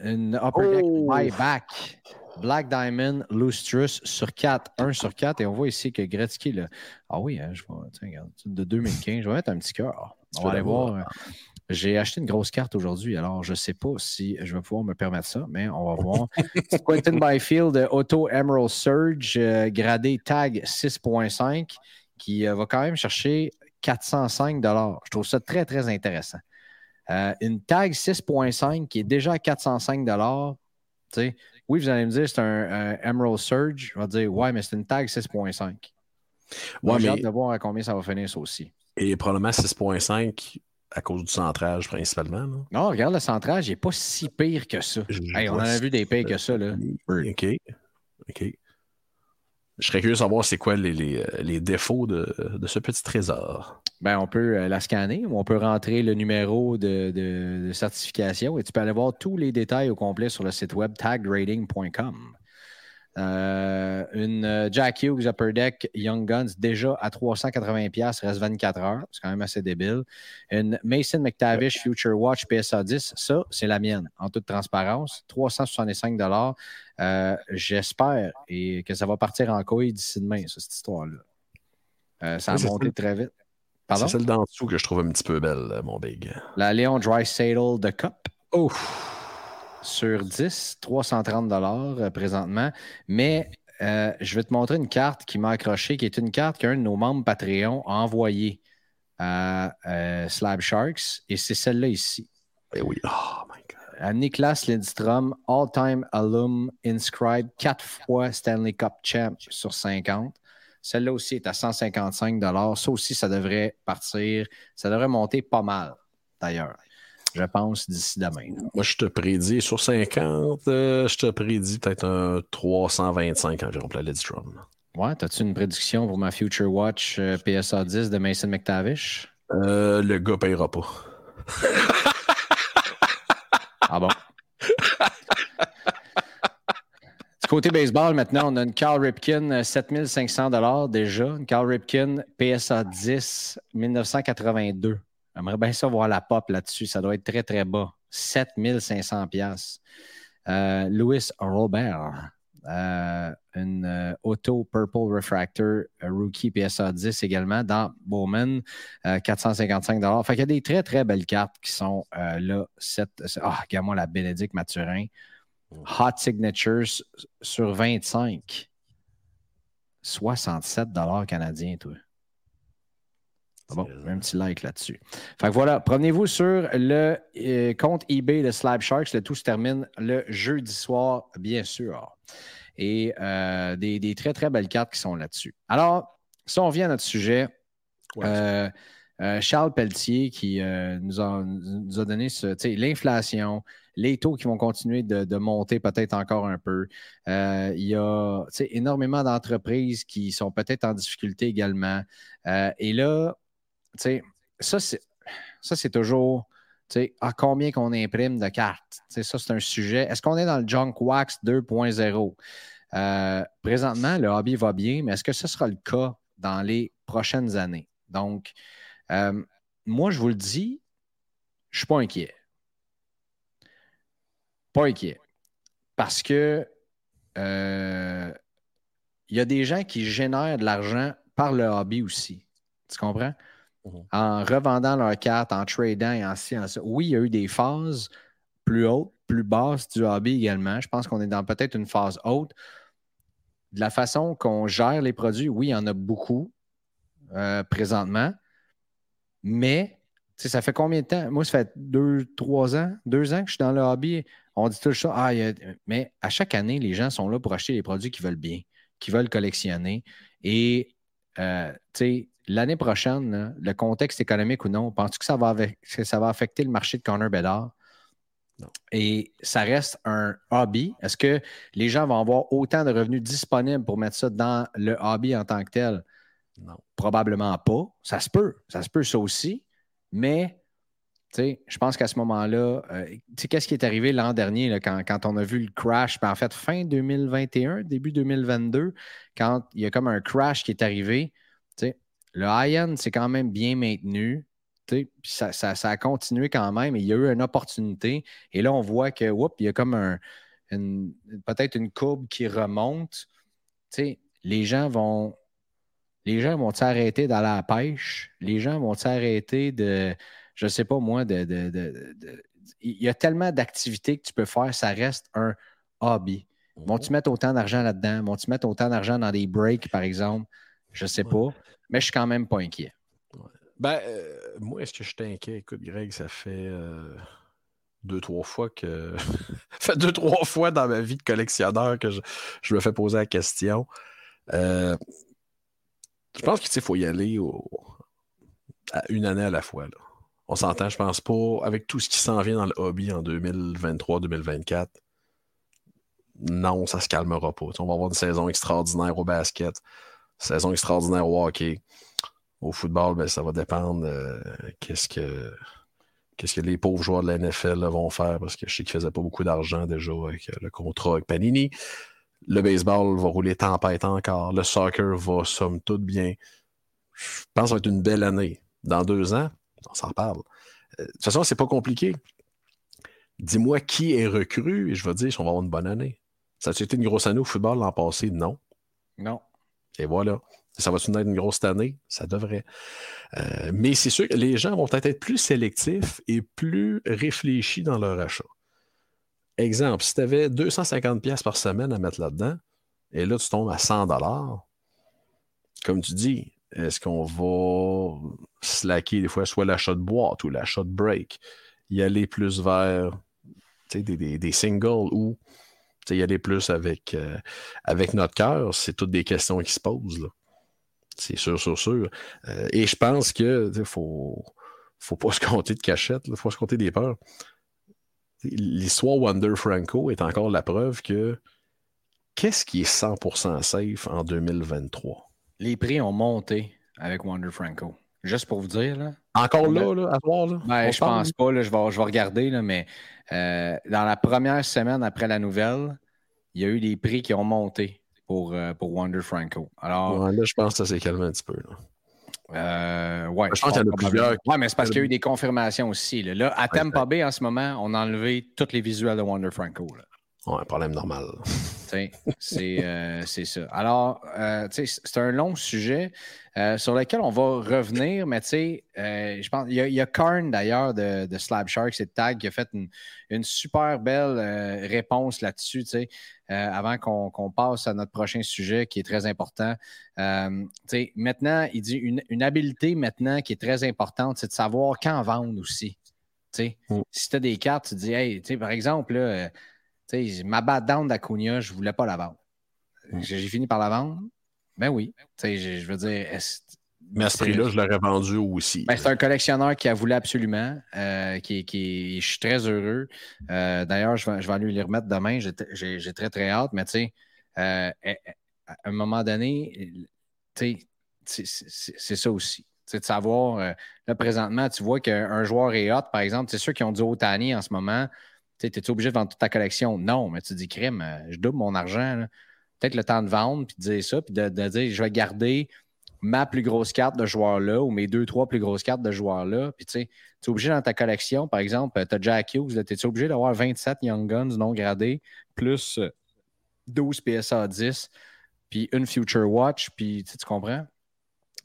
[SPEAKER 1] Une Upper Deck oh! Buyback. Black Diamond Lustrous sur 4, 1 sur 4. Et on voit ici que Gretzky, là, ah oui, hein, je vois, tiens, regarde, de 2015, je vais mettre un petit cœur. On va aller voir. J'ai acheté une grosse carte aujourd'hui, alors je ne sais pas si je vais pouvoir me permettre ça, mais on va voir. Quentin Byfield Auto Emerald Surge, euh, gradé tag 6.5, qui euh, va quand même chercher 405 Je trouve ça très, très intéressant. Euh, une tag 6.5 qui est déjà à 405 oui, vous allez me dire c'est un, Emerald Surge. Je vais dire, ouais, mais c'est une tag 6.5. Ouais, j'ai hâte de voir à combien ça va finir ça aussi.
[SPEAKER 2] Et probablement 6.5 à cause du centrage principalement.
[SPEAKER 1] Non, regarde, le centrage, il n'est pas si pire que ça. on en a vu des pires que ça. Là.
[SPEAKER 2] OK. OK. Je serais curieux de savoir c'est quoi les, euh, défauts de, ce petit trésor.
[SPEAKER 1] Ben, on peut euh, la scanner ou on peut rentrer le numéro de, certification et tu peux aller voir tous les détails au complet sur le site web tagrating.com. Euh, une euh, Jack Hughes Upper Deck Young Guns déjà à 380$, reste 24 heures. C'est quand même assez débile. Une Mason McTavish Future Watch PSA 10, ça, c'est la mienne, en toute transparence. 365$. Euh, j'espère et que ça va partir en couille d'ici demain, cette histoire-là. ça a monté très vite.
[SPEAKER 2] C'est celle d'en dessous que je trouve un petit peu belle, mon big.
[SPEAKER 1] La Léon Dry Saddle de Cup. Ouf! Sur 10, 330 dollars présentement. Mais euh, je vais te montrer une carte qui m'a accroché, qui est une carte qu'un de nos membres Patreon a envoyée à euh, Slab Sharks. Et c'est celle-là ici.
[SPEAKER 2] Eh oui. Oh my God.
[SPEAKER 1] À Niklas Lindstrom, All-Time Alum Inscribed, 4 fois Stanley Cup Champ sur 50. Celle-là aussi est à 155 Ça aussi, ça devrait partir. Ça devrait monter pas mal, d'ailleurs je pense, d'ici demain.
[SPEAKER 2] Moi, je te prédis, sur 50, euh, je te prédis peut-être un 325 environ pour la Lidstrom.
[SPEAKER 1] Ouais, as-tu une prédiction pour ma Future Watch euh, PSA 10 de Mason McTavish?
[SPEAKER 2] Euh, le gars payera pas.
[SPEAKER 1] ah bon? du côté baseball, maintenant, on a une Carl Ripken 7500 déjà. Une Carl Ripken PSA 10 1982. J'aimerais bien ça voir la pop là-dessus. Ça doit être très, très bas. 7500 pièces. Euh, Louis Robert, euh, une euh, Auto Purple Refractor Rookie PSA 10 également dans Bowman, 455 Fait qu'il y a des très, très belles cartes qui sont là. Ah, regarde-moi la Bénédicte Mathurin. Hot Signatures sur 25. 67 canadiens, toi. Bon, un petit like là-dessus. Fait que voilà, promenez-vous sur le euh, compte eBay de Slab Sharks. Le tout se termine le jeudi soir, bien sûr. Et euh, des, très, très belles cartes qui sont là-dessus. Alors, si on vient à notre sujet, euh, Charles Pelletier qui nous a, nous, a, donné l'inflation, les taux qui vont continuer de, monter peut-être encore un peu. il y a énormément d'entreprises qui sont peut-être en difficulté également. et là, ça, c'est, ça, c'est toujours à combien qu'on imprime de cartes? ça, c'est un sujet. Est-ce qu'on est dans le junk wax 2.0? Euh, présentement, le hobby va bien, mais est-ce que ce sera le cas dans les prochaines années? Donc, euh, moi, je vous le dis, je ne suis pas inquiet. Pas inquiet. Parce que euh, il y a des gens qui génèrent de l'argent par le hobby aussi. Tu comprends? Mhm. en revendant leurs cartes, en tradant et ainsi, ainsi. Oui, il y a eu des phases plus hautes, plus basses du hobby également. Je pense qu'on est dans peut-être une phase haute. De la façon qu'on gère les produits, oui, il y en a beaucoup euh, présentement. Mais ça fait combien de temps? Moi, ça fait deux, trois ans, deux ans que je suis dans le hobby. On dit tout ça. Ah, Mais à chaque année, les gens sont là pour acheter les produits qu'ils veulent bien, qu'ils veulent collectionner. Et, euh, tu sais, l'année prochaine, le contexte économique ou non, penses-tu que ça, va ça va affecter le marché de Connor Bedard? Non. Et ça reste un hobby? Est-ce que les gens vont avoir autant de revenus disponibles pour mettre ça dans le hobby en tant que tel? Non. Probablement pas. Ça se peut. Ça se peut, ça aussi. Mais je pense qu'à ce moment-là, euh, qu'est-ce qui est arrivé l'an dernier quand, quand, on a vu le crash? Ben, en fait, fin 2021, début 2022, quand il y a comme un crash qui est arrivé, le high-end, c'est quand même bien maintenu. Ça, ça, a continué quand même. il y a eu une opportunité. Et là, on voit que, il y a comme un, peut-être une courbe qui remonte. les gens vont. Les gens vont s'arrêter d'aller à la pêche? Les gens vont s'arrêter de, je ne sais pas moi, de, il y a tellement d'activités que tu peux faire, ça reste un hobby. Vont-tu mettre autant d'argent là-dedans? Vont-tu mettre autant d'argent dans des breaks, par exemple? Je ne sais pas mais je suis quand même pas inquiet.
[SPEAKER 2] Ben, euh, moi, est-ce que je suis inquiet? Écoute, Greg, ça fait euh, deux, trois fois que. ça fait deux, trois fois dans ma vie de collectionneur que je, me fais poser la question. Euh, je pense qu'il faut y aller à une année à la fois. On s'entend, je pense pas, avec tout ce qui s'en vient dans le hobby en 2023-2024. Non, ça se calmera pas. on va avoir une saison extraordinaire au basket saison extraordinaire au hockey. Au football, ben, ça va dépendre euh, qu'est-ce que qu'est-ce que les pauvres joueurs de la NFL vont faire parce que je sais qu'ils ne faisaient pas beaucoup d'argent déjà avec euh, le contrat avec Panini. Le baseball va rouler tempête encore. Le soccer va somme toute bien. Je pense que ça va être une belle année. Dans deux ans, on s'en parle. Euh, de toute façon, c'est pas compliqué. Dis-moi qui est recru et je vais dire si on va avoir une bonne année. Ça a été une grosse année au football l'an passé? Non.
[SPEAKER 1] Non.
[SPEAKER 2] Et voilà. Ça va-tu être une grosse année? Ça devrait. Euh, mais c'est sûr que les gens vont peut-être être plus sélectifs et plus réfléchis dans leur achat. Exemple, si tu avais 250$ par semaine à mettre là-dedans, et là, tu tombes à 100$, comme tu dis, est-ce qu'on va slacker des fois soit l'achat de boîte ou l'achat de break, y aller plus vers des, singles ou y aller plus avec, euh, avec notre cœur, c'est toutes des questions qui se posent. C'est sûr, sûr, sûr. Euh, et je pense que faut, faut pas se compter de cachette, il faut se compter des peurs. L'histoire Wonder Franco est encore la preuve que qu'est-ce qui est 100% safe en 2023?
[SPEAKER 1] Les prix ont monté avec Wonder Franco. Juste pour vous dire. Là,
[SPEAKER 2] Encore là, là, à voir. Là,
[SPEAKER 1] ben, je pense pas. Là, je, vais, je vais regarder, là, mais euh, dans la première semaine après la nouvelle, il y a eu des prix qui ont monté pour, euh, pour Wonder Franco. Alors,
[SPEAKER 2] là, je pense que ça s'est calmé un petit peu. Là.
[SPEAKER 1] Euh, ouais, je pense qu'il y en a plusieurs. Oui, mais c'est parce qu'il y a eu des confirmations aussi. Là, à Tampa Bay, en ce moment, on a enlevé tous les visuels de Wonder Franco.
[SPEAKER 2] Ouais, un problème normal.
[SPEAKER 1] C'est ça. Alors, c'est un long sujet sur lequel on va revenir, mais tu sais, je pense, il y, a, Karn d'ailleurs de, de, Slab Sharks et Tag qui a fait une, super belle réponse là-dessus, tu sais, avant qu'on passe à notre prochain sujet qui est très important. maintenant, il dit une, une, habileté maintenant qui est très importante, c'est de savoir quand vendre aussi. Mm. Si tu as des cartes, tu dis, hey, par exemple, là, ma bad down d'Acuna, je ne voulais pas la vendre. Mm. J'ai fini par la vendre. Ben oui. Je veux dire.
[SPEAKER 2] Mais à ce prix-là, je l'aurais vendu aussi.
[SPEAKER 1] Ben, c'est un collectionneur qui a voulu absolument. Euh, qui, qui, je suis très heureux. Euh, d'ailleurs, je vais, je vais lui les remettre demain. J'ai très, très hâte. Mais tu sais, euh, à un moment donné, c'est ça aussi. C'est de savoir, là, présentement, tu vois qu'un joueur est hot, par exemple. C'est ceux qui ont du haut en ce moment. Tu es obligé de vendre toute ta collection? Non, mais tu dis, crème, euh, je double mon argent. Peut-être le temps de vendre, puis de dire ça, puis de, dire, je vais garder ma plus grosse carte de joueur-là ou mes deux, trois plus grosses cartes de joueur-là. Puis tu es obligé dans ta collection, par exemple, tu as Jack Hughes, tu es obligé d'avoir 27 Young Guns non gradés, plus 12 PSA 10, puis une Future Watch, puis tu comprends?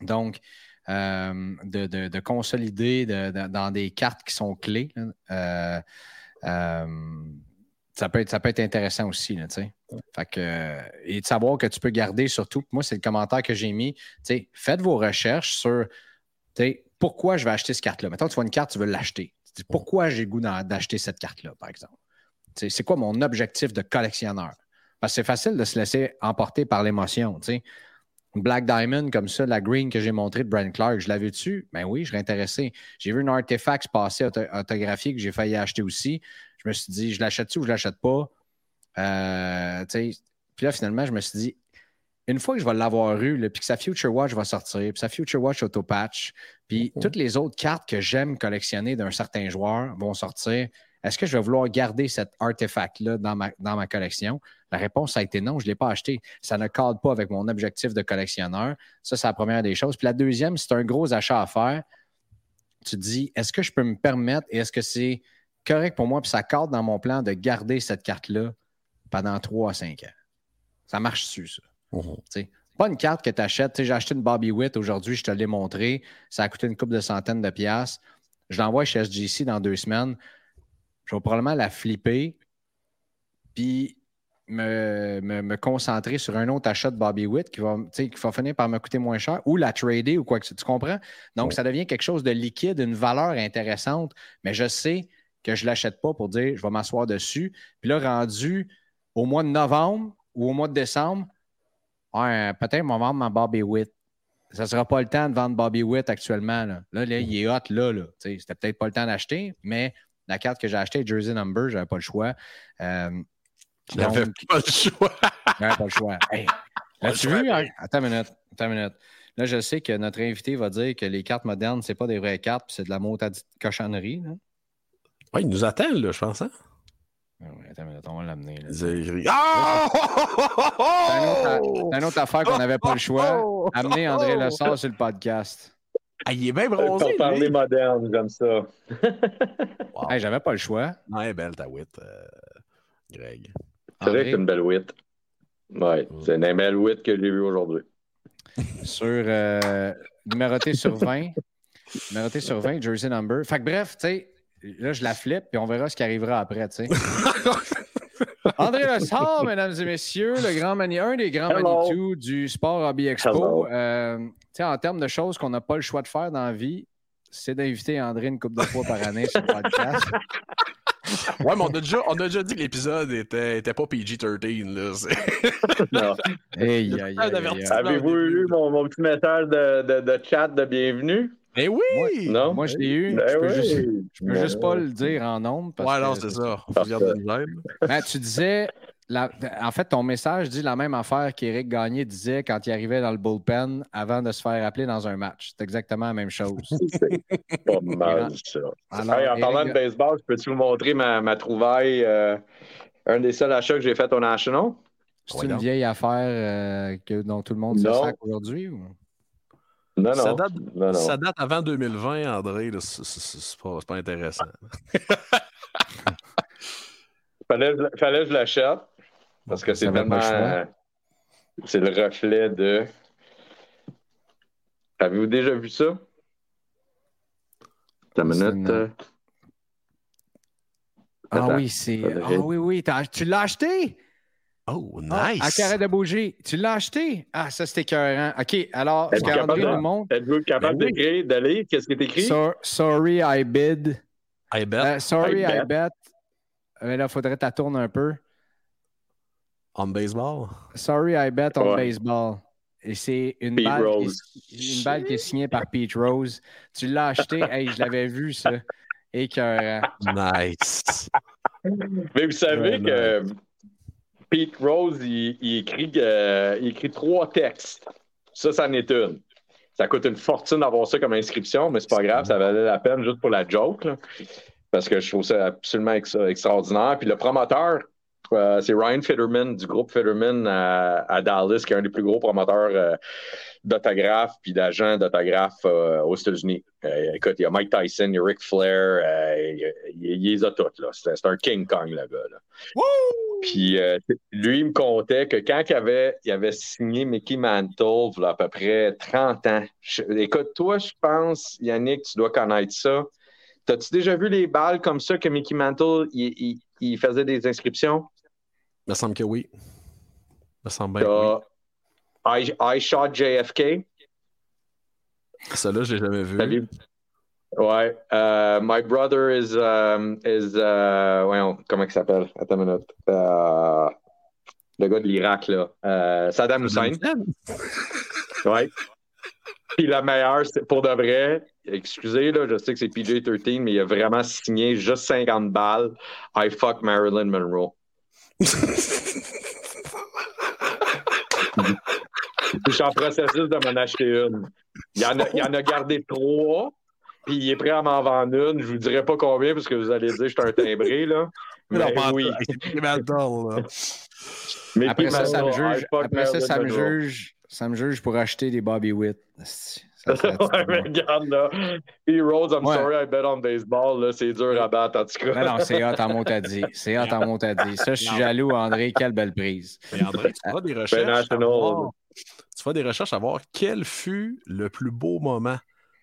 [SPEAKER 1] Donc, euh, de, consolider dans des cartes qui sont clés. Euh, euh, ça, peut être, ça peut être intéressant aussi. Là, que, et de savoir que tu peux garder surtout, moi, c'est le commentaire que j'ai mis. Faites vos recherches sur pourquoi je vais acheter cette carte-là. Maintenant, tu vois une carte, tu veux l'acheter. Pourquoi j'ai goût d'acheter cette carte-là, par exemple? C'est quoi mon objectif de collectionneur? Parce que c'est facile de se laisser emporter par l'émotion. Black Diamond comme ça, la green que j'ai montrée de Brent Clark, je l'avais dessus? Ben oui, je serais intéressé. J'ai vu une artefact passer autographié que j'ai failli acheter aussi. Je me suis dit, je l'achète-tu ou je l'achète pas? Euh, puis là, finalement, je me suis dit, une fois que je vais l'avoir eu, puis que sa Future Watch va sortir, puis sa Future Watch Auto Patch, puis mm-hmm. toutes les autres cartes que j'aime collectionner d'un certain joueur vont sortir, est-ce que je vais vouloir garder cet artefact-là dans ma, dans ma collection? La réponse a été non, je ne l'ai pas acheté. Ça ne cadre pas avec mon objectif de collectionneur. Ça, c'est la première des choses. Puis la deuxième, c'est un gros achat à faire. Tu te dis, est-ce que je peux me permettre et est-ce que c'est correct pour moi, puis ça cadre dans mon plan de garder cette carte-là pendant 3 à 5 ans? Ça marche dessus, ça. Mhm. Pas une carte que tu achètes. J'ai acheté une Bobby Witt aujourd'hui, je te l'ai montré. Ça a coûté une couple de centaines de piastres. Je l'envoie chez SGC dans deux semaines je vais probablement la flipper, puis me, concentrer sur un autre achat de Bobby Witt qui va, qui va finir par me coûter moins cher ou la trader ou quoi que ce soit. Tu comprends? Donc, ça devient quelque chose de liquide, une valeur intéressante, mais je sais que je ne l'achète pas pour dire je vais m'asseoir dessus. Puis là, rendu au mois de novembre ou au mois de décembre, peut-être vais vendre ma Bobby Witt. Ça ne sera pas le temps de vendre Bobby Witt actuellement. Là, là, il est hot là. là. C'était peut-être pas le temps d'acheter, mais la carte que j'ai achetée, Jersey Number, j'avais pas le choix.
[SPEAKER 2] Euh, j'avais pas le choix.
[SPEAKER 1] j'avais pas le choix. Hey, As-tu vu? Attends une minute. Attends une minute. Là, je sais que notre invité va dire que les cartes modernes, c'est pas des vraies cartes, c'est de la à cochonnerie.
[SPEAKER 2] Oui, il nous attend, là, je pense. Hein?
[SPEAKER 1] Ah oui, attends une minute, on va l'amener.
[SPEAKER 2] Ah!
[SPEAKER 1] C'est une autre affaire qu'on n'avait pas le choix. Amener André Lessard sur le podcast.
[SPEAKER 2] Ah, il est bien bronzé.
[SPEAKER 3] Pour parler moderne, comme ça.
[SPEAKER 1] J'avais pas le choix.
[SPEAKER 2] Ouais, belle ta wit, euh, Greg.
[SPEAKER 3] C'est vrai que c'est une belle wit. Ouais, c'est une belle wit que j'ai vue aujourd'hui.
[SPEAKER 1] Sur euh, numéroté sur 20. numéroté sur 20, jersey number. Fait que bref, tu sais, là, je la flippe, puis on verra ce qui arrivera après, tu sais. André Lessard, mesdames et messieurs, le grand mani un des grands Manitou du Sport Hobby Expo. Euh, en termes de choses qu'on n'a pas le choix de faire dans la vie, c'est d'inviter André une couple de fois par année sur le podcast.
[SPEAKER 2] ouais, mais on a déjà, on a déjà dit que l'épisode était, était pas PG-13.
[SPEAKER 3] non. Avez-vous eu mon, mon, petit message de, de, de chat de bienvenue?
[SPEAKER 2] Eh oui!
[SPEAKER 1] Moi, moi je l'ai eu. Ben je peux, juste, je peux juste, pas le dire en nombre.
[SPEAKER 2] Parce ouais, alors c'est ça. On peut
[SPEAKER 1] ben, tu disais, en fait, ton message dit la même affaire qu'Éric Gagné disait quand il arrivait dans le bullpen avant de se faire appeler dans un match. C'est exactement la même chose.
[SPEAKER 3] C'est pas mal, ça. en parlant de baseball, je peux-tu vous montrer ma, ma trouvaille? Euh, un des seuls achats que j'ai fait au National?
[SPEAKER 1] C'est une vieille affaire euh, que, dont tout le monde se sac aujourd'hui? Ou...
[SPEAKER 3] Non, non.
[SPEAKER 2] Ça date, Ça date avant 2020, André. C'est pas, pas, intéressant.
[SPEAKER 3] Fallait, fallait que je l'achète. Parce que c'est tellement. C'est le reflet de. Avez-vous déjà vu ça? Ta minute. Euh,
[SPEAKER 1] ah oui, c'est. Ah oui, oui. Tu l'as acheté?
[SPEAKER 2] Oh, ah, nice!
[SPEAKER 1] à carré de bouger. Tu l'as acheté? Ah, ça, c'était écœurant. OK, alors, ce calendrier nous montre.
[SPEAKER 3] Êtes-vous capable ben d'écrire, d'aller? Qu'est-ce qui est écrit?
[SPEAKER 1] sorry, I bid.
[SPEAKER 2] I bet.
[SPEAKER 1] Euh, sorry, I bet. Mais là, il faudrait que tu tournes un peu.
[SPEAKER 2] On baseball?
[SPEAKER 1] Sorry, I bet on baseball. Et c'est une, balle qui, une balle qui est signée par Pete Rose. Tu l'as acheté? hey, je l'avais vu, ça. Écœurant.
[SPEAKER 2] Nice.
[SPEAKER 3] Mais vous savez que Pete Rose, il, écrit, euh, il écrit trois textes. Ça, ça en est une. Ça coûte une fortune d'avoir ça comme inscription, mais c'est pas grave, ça valait la peine juste pour la joke. parce que je trouve ça absolument extraordinaire. Puis le promoteur, euh, c'est Ryan Fitterman du groupe Fitterman à, Dallas, qui est un des plus gros promoteurs euh, d'autographes puis d'agents d'autographes euh, aux États-Unis. écoute, il y a Mike Tyson, il y a Ric Flair, il, les a toutes. C'est un King Kong, le gars. Puis lui, il me contait que quand il avait, il avait signé Mickey Mantle, il a à peu près 30 ans. écoute, toi, je pense, Yannick, tu dois connaître ça. T'as-tu déjà vu les balles comme ça que Mickey Mantle, il faisait des inscriptions?
[SPEAKER 2] Il me semble que oui. Il me semble bien.
[SPEAKER 3] I, I Shot JFK.
[SPEAKER 2] Ça là, je l'ai jamais vu.
[SPEAKER 3] Ouais. Uh, my brother is, um, is uh, comment il s'appelle? Attends une minute. Uh, le gars de l'Irak, là. Uh, Saddam Hussein. ouais. Puis la meilleure, c'est pour de vrai, excusez, là, je sais que c'est PJ-13, mais il a vraiment signé juste 50 balles. I fuck Marilyn Monroe je suis en processus de m'en acheter une. Il en, a, il en a gardé trois, puis il est prêt à m'en vendre une. Je vous dirai pas combien, parce que vous allez dire que je suis un timbré, là. Mais oui.
[SPEAKER 1] Mais après ça, ça me juge. Après ça, ça me juge. Ça me juge pour acheter des Bobby Witt
[SPEAKER 3] ouais, mais regarde là. Heroes, I'm sorry, I bet on baseball. Là, c'est dur à battre en tout cas.
[SPEAKER 1] Non, non, c'est hot en mot dit. C'est hot en mot dit. Ça, je suis jaloux, André. Quelle belle prise.
[SPEAKER 2] André, tu feras des recherches. À voir, tu feras des recherches à voir quel fut le plus beau moment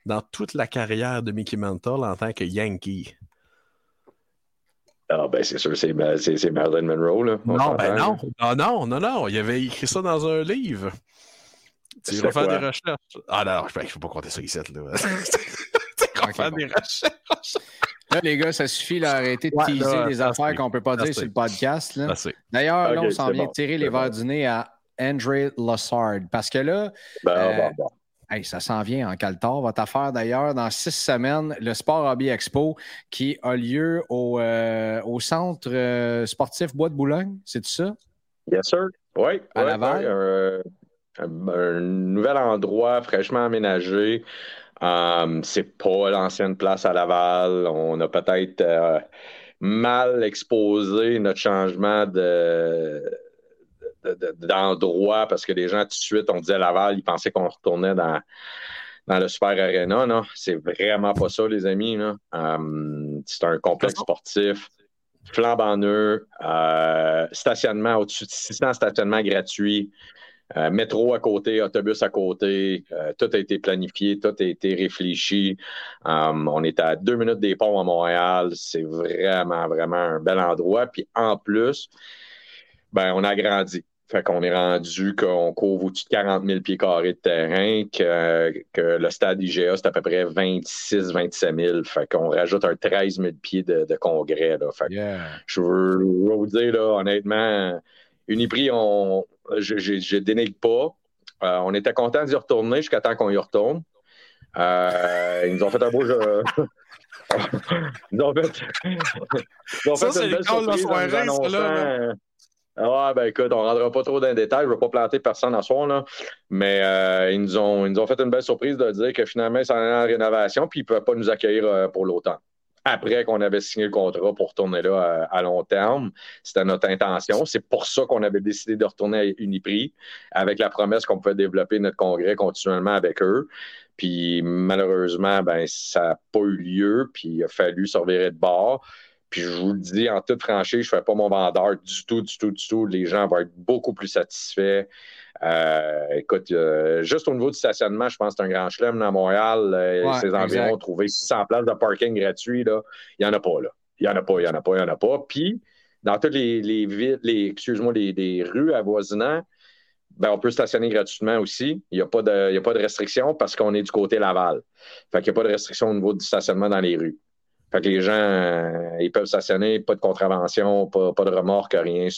[SPEAKER 2] dans toute la carrière de Mickey Mantle en tant que Yankee.
[SPEAKER 3] Ah, ben, c'est sûr, c'est Marilyn Monroe, là.
[SPEAKER 2] non, ben non. Non, non, non, non. Il avait écrit ça dans un livre. Tu vas faire des recherches. Ah non, je ne peux pas compter ça ici. Là. tu vas faire des recherches.
[SPEAKER 1] Là, les gars, ça suffit d'arrêter de teaser des affaires qu'on ne peut pas dire sur le podcast. D'ailleurs, là, on s'en vient de tirer les verres du nez à Andre Lassard. Parce que là, ben, euh, Hey, ça s'en vient en Caltar. Votre affaire d'ailleurs, dans six semaines, le Sport Hobby Expo qui a lieu au, euh, au centre euh, sportif Bois de Boulogne, c'est ça?
[SPEAKER 3] Yes, sir. Oui.
[SPEAKER 1] À Laval?
[SPEAKER 3] un, nouvel endroit fraîchement aménagé. Um, c'est pas l'ancienne place à Laval. On a peut-être mal exposé notre changement de, d'endroit parce que les gens tout de suite, on disait Laval, ils pensaient qu'on retournait dans, dans le Super Arena. Non, c'est vraiment pas ça, les amis. Um, c'est un complexe sportif flambant neuf, euh, stationnement au-dessus de 600 stationnements gratuits. Euh, métro à côté, autobus à côté, euh, tout a été planifié, tout a été réfléchi. Um, on est à deux minutes des ponts à Montréal. C'est vraiment, vraiment un bel endroit. Puis en plus, ben, on a grandi. Fait qu'on est rendu qu'on couvre au-dessus de 40 000 pieds carrés de terrain, que, le stade IGA, c'est à peu près 26 27 000. Fait qu'on rajoute un 13 000 pieds de, congrès. Là. Fait je veux vous dire, là, honnêtement, Uniprix, on, je ne dénigre pas. Euh, on était content d'y retourner jusqu'à temps qu'on y retourne. Euh, ils nous ont fait un beau jeu. ils nous ont fait,
[SPEAKER 2] ils ont fait ça, une belle surprise en nous annonçant...
[SPEAKER 3] Ah, ben écoute, on ne rentrera pas trop dans les détails. Je ne veux pas planter personne à soir, là. mais euh, ils, nous ont, ils nous ont fait une belle surprise de dire que finalement, ils s'en allaient en rénovation puis ils ne peuvent pas nous accueillir pour l'automne après qu'on avait signé le contrat pour retourner là à, long terme. C'était notre intention. C'est pour ça qu'on avait décidé de retourner à Uniprix avec la promesse qu'on pouvait développer notre congrès continuellement avec eux. Puis malheureusement, ben, ça n'a pas eu lieu, puis il a fallu se de bord. Puis je vous le dis en toute franchise, je ne fais pas mon vendeur du tout, du tout, du tout. Les gens vont être beaucoup plus satisfaits. Euh, écoute, euh, juste au niveau du stationnement, je pense que c'est un grand chelem à Montréal. Euh, ces environs, trouver 600 places de parking gratuit, il n'y en a pas. Là. Il n'y en a pas, il n'y en a pas, il n'y en a pas. Puis, dans toutes les, les villes, les, excuse-moi, les, les, rues avoisinantes, ben, on peut stationner gratuitement aussi. Il n'y a, pas de, a pas de restriction parce qu'on est du côté Laval. Fait qu'il n'y a pas de restriction au niveau du stationnement dans les rues. Fait que les gens, euh, ils peuvent stationner, pas de contravention, pas, de remorque, rien.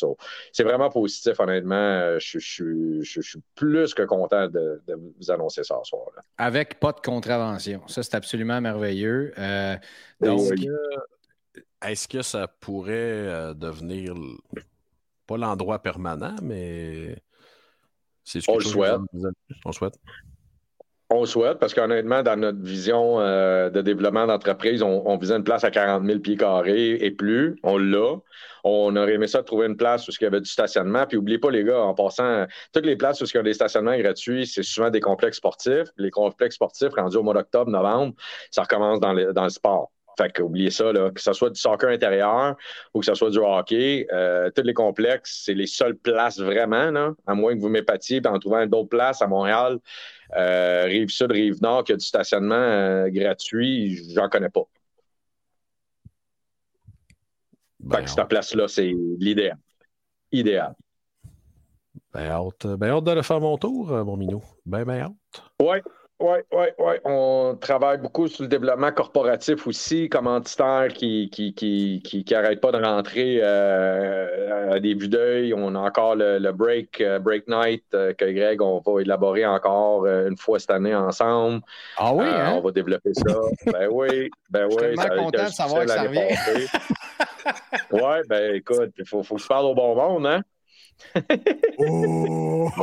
[SPEAKER 3] c'est vraiment positif, honnêtement. Euh, je, suis plus que content de, vous annoncer ça ce soir. -là.
[SPEAKER 1] Avec pas de contravention. Ça, c'est absolument merveilleux. Euh,
[SPEAKER 2] donc, est-ce que ça pourrait devenir pas l'endroit permanent, mais
[SPEAKER 3] c'est On le souhaite.
[SPEAKER 2] On le souhaite.
[SPEAKER 3] On souhaite, parce qu'honnêtement, dans notre vision euh, de développement d'entreprise, on, visait une place à 40 000 pieds carrés et plus. On l'a. On aurait aimé ça trouver une place où il y avait du stationnement. Puis n'oubliez pas, les gars, en passant, toutes les places où il y a des stationnements gratuits, c'est souvent des complexes sportifs. Les complexes sportifs, rendus au mois d'octobre, novembre, ça recommence dans le sport. Fait que oubliez ça, là, que ce soit du soccer intérieur ou que ce soit du hockey, euh, tous les complexes, c'est les seules places vraiment, là, à moins que vous m'épatiez en trouvant d'autres places à Montréal, euh, rive sud, rive nord, qui a du stationnement euh, gratuit, j'en connais pas. fait que cette place-là, c'est l'idéal. Idéal.
[SPEAKER 2] Ben hâte, ben hâte de faire mon tour, mon minou. Ben, ben hâte.
[SPEAKER 3] Ouais. Oui, oui, oui. On travaille beaucoup sur le développement corporatif aussi, commanditaire qui qui, qui, qui, qui pas de rentrer euh, à début d'œil. On a encore le, break, euh, break night euh, que Greg, on va élaborer encore une fois cette année ensemble.
[SPEAKER 1] Ah oui, hein?
[SPEAKER 3] On va développer ça. ben oui, ben oui.
[SPEAKER 1] Je suis tellement content de savoir que ça revient.
[SPEAKER 3] oui, ben écoute, il faut, faut que je parle au bon monde, hein?
[SPEAKER 2] Oh!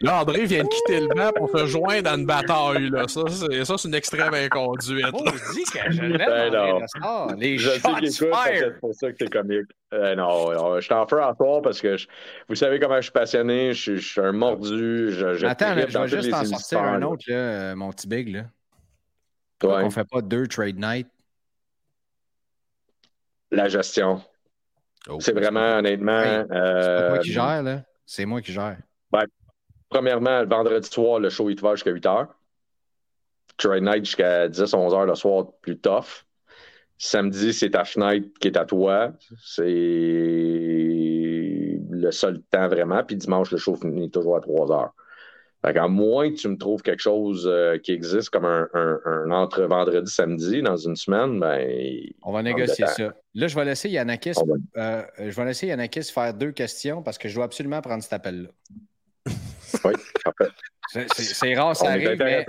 [SPEAKER 2] là, André vient de quitter le banc pour se joindre à une bataille. Là. Ça, c'est, ça, c'est une extrême inconduite.
[SPEAKER 1] Oh, je dis que je ben Les je shots
[SPEAKER 3] C'est pour ça que c'est comique. Euh, non, je t'en fais en soir parce que vous savez comment je suis passionné. Je, suis un mordu. Je,
[SPEAKER 1] Attends, je vais juste en sortir un autre, là, euh, mon petit big. Là. Ouais. On fait pas deux trade night.
[SPEAKER 3] La gestion. Oh, c'est vraiment, honnêtement.
[SPEAKER 1] c'est pas moi qui euh, gère, là. C'est moi qui gère.
[SPEAKER 3] Ben, premièrement, le vendredi soir, le show, il te va jusqu'à 8 h. Trade night jusqu'à 10, 11 h le soir, plus tough. Samedi, c'est ta fenêtre qui est à toi. C'est le seul temps vraiment. Puis dimanche, le show finit toujours à 3 h à moins que tu me trouves quelque chose euh, qui existe comme un, entre vendredi samedi dans une semaine, ben.
[SPEAKER 1] On va négocier ça. Là, je vais laisser Yannakis, euh, je vais laisser Yannakis faire deux questions parce que je dois absolument prendre cet appel-là.
[SPEAKER 3] oui, parfait.
[SPEAKER 1] C'est rare, ça arrive. Mais...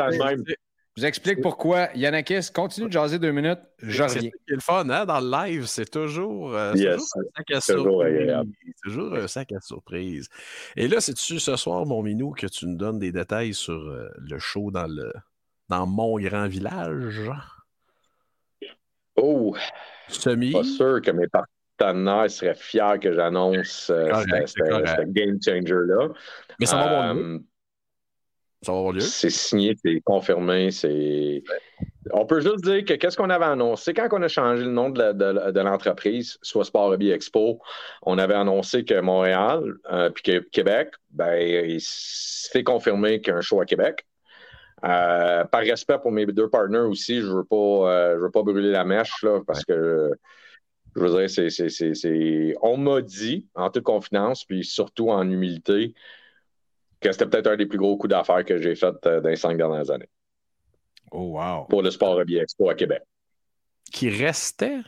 [SPEAKER 1] Je vous explique pourquoi. Yannakis, continue de jaser deux minutes. Je reviens.
[SPEAKER 2] C'est le fun, hein? Dans le live, c'est toujours, euh, toujours, un sac à surprise. toujours un sac à surprise. Et là, c'est-tu ce soir, mon minou, que tu nous donnes des détails sur euh, le show dans, le, dans mon grand village?
[SPEAKER 3] Oh!
[SPEAKER 2] Semi.
[SPEAKER 3] Pas sûr que mes partenaires seraient fiers que j'annonce euh, ce game changer-là.
[SPEAKER 2] Mais ça va bon
[SPEAKER 3] c'est signé, c'est confirmé. C'est... On peut juste dire que qu'est-ce qu'on avait annoncé? Quand on a changé le nom de, l'entreprise, soit Sport Hobby Expo, on avait annoncé que Montréal euh, puis que Québec, ben, il s'est confirmé qu'il y a un show à Québec. Euh, par respect pour mes deux partenaires aussi, je ne veux, pas, euh, veux pas brûler la mèche là, parce que je veux dire, c'est, on m'a dit, en toute confiance, puis surtout en humilité, que c'était peut-être un des plus gros coups d'affaires que j'ai fait euh, dans les cinq dernières années.
[SPEAKER 1] Oh, wow.
[SPEAKER 3] Pour le Sport Hobby Expo à Québec.
[SPEAKER 2] Qui restait?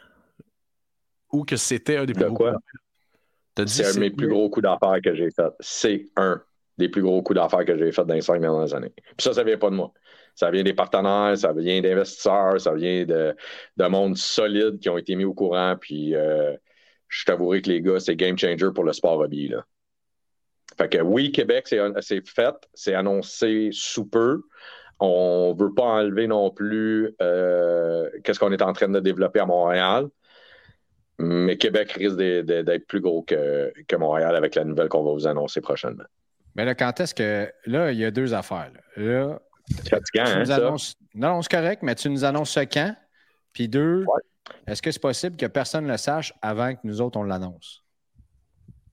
[SPEAKER 2] Ou que c'était un des plus gros coups
[SPEAKER 3] d'affaires? C'est un de mes plus gros coups d'affaires que j'ai fait. C'est un des plus gros coups d'affaires que j'ai fait dans les cinq dernières années. Puis ça, ça vient pas de moi. Ça vient des partenaires, ça vient d'investisseurs, ça vient de, de monde solide qui ont été mis au courant. Puis euh, je t'avouerai que les gars, c'est game changer pour le sport hobby. Là. Fait que oui, Québec, c'est fait, c'est annoncé sous peu. On ne veut pas enlever non plus euh, qu'est-ce qu'on est en train de développer à Montréal. Mais Québec risque d'être plus gros que, Montréal avec la nouvelle qu'on va vous annoncer prochainement.
[SPEAKER 1] Mais là, quand est-ce que. Là, il y a deux affaires. Là,
[SPEAKER 3] fatigant, hein,
[SPEAKER 1] Non, c'est correct, mais tu nous annonces ce quand? Puis deux, est-ce que c'est possible que personne ne le sache avant que nous autres, on l'annonce?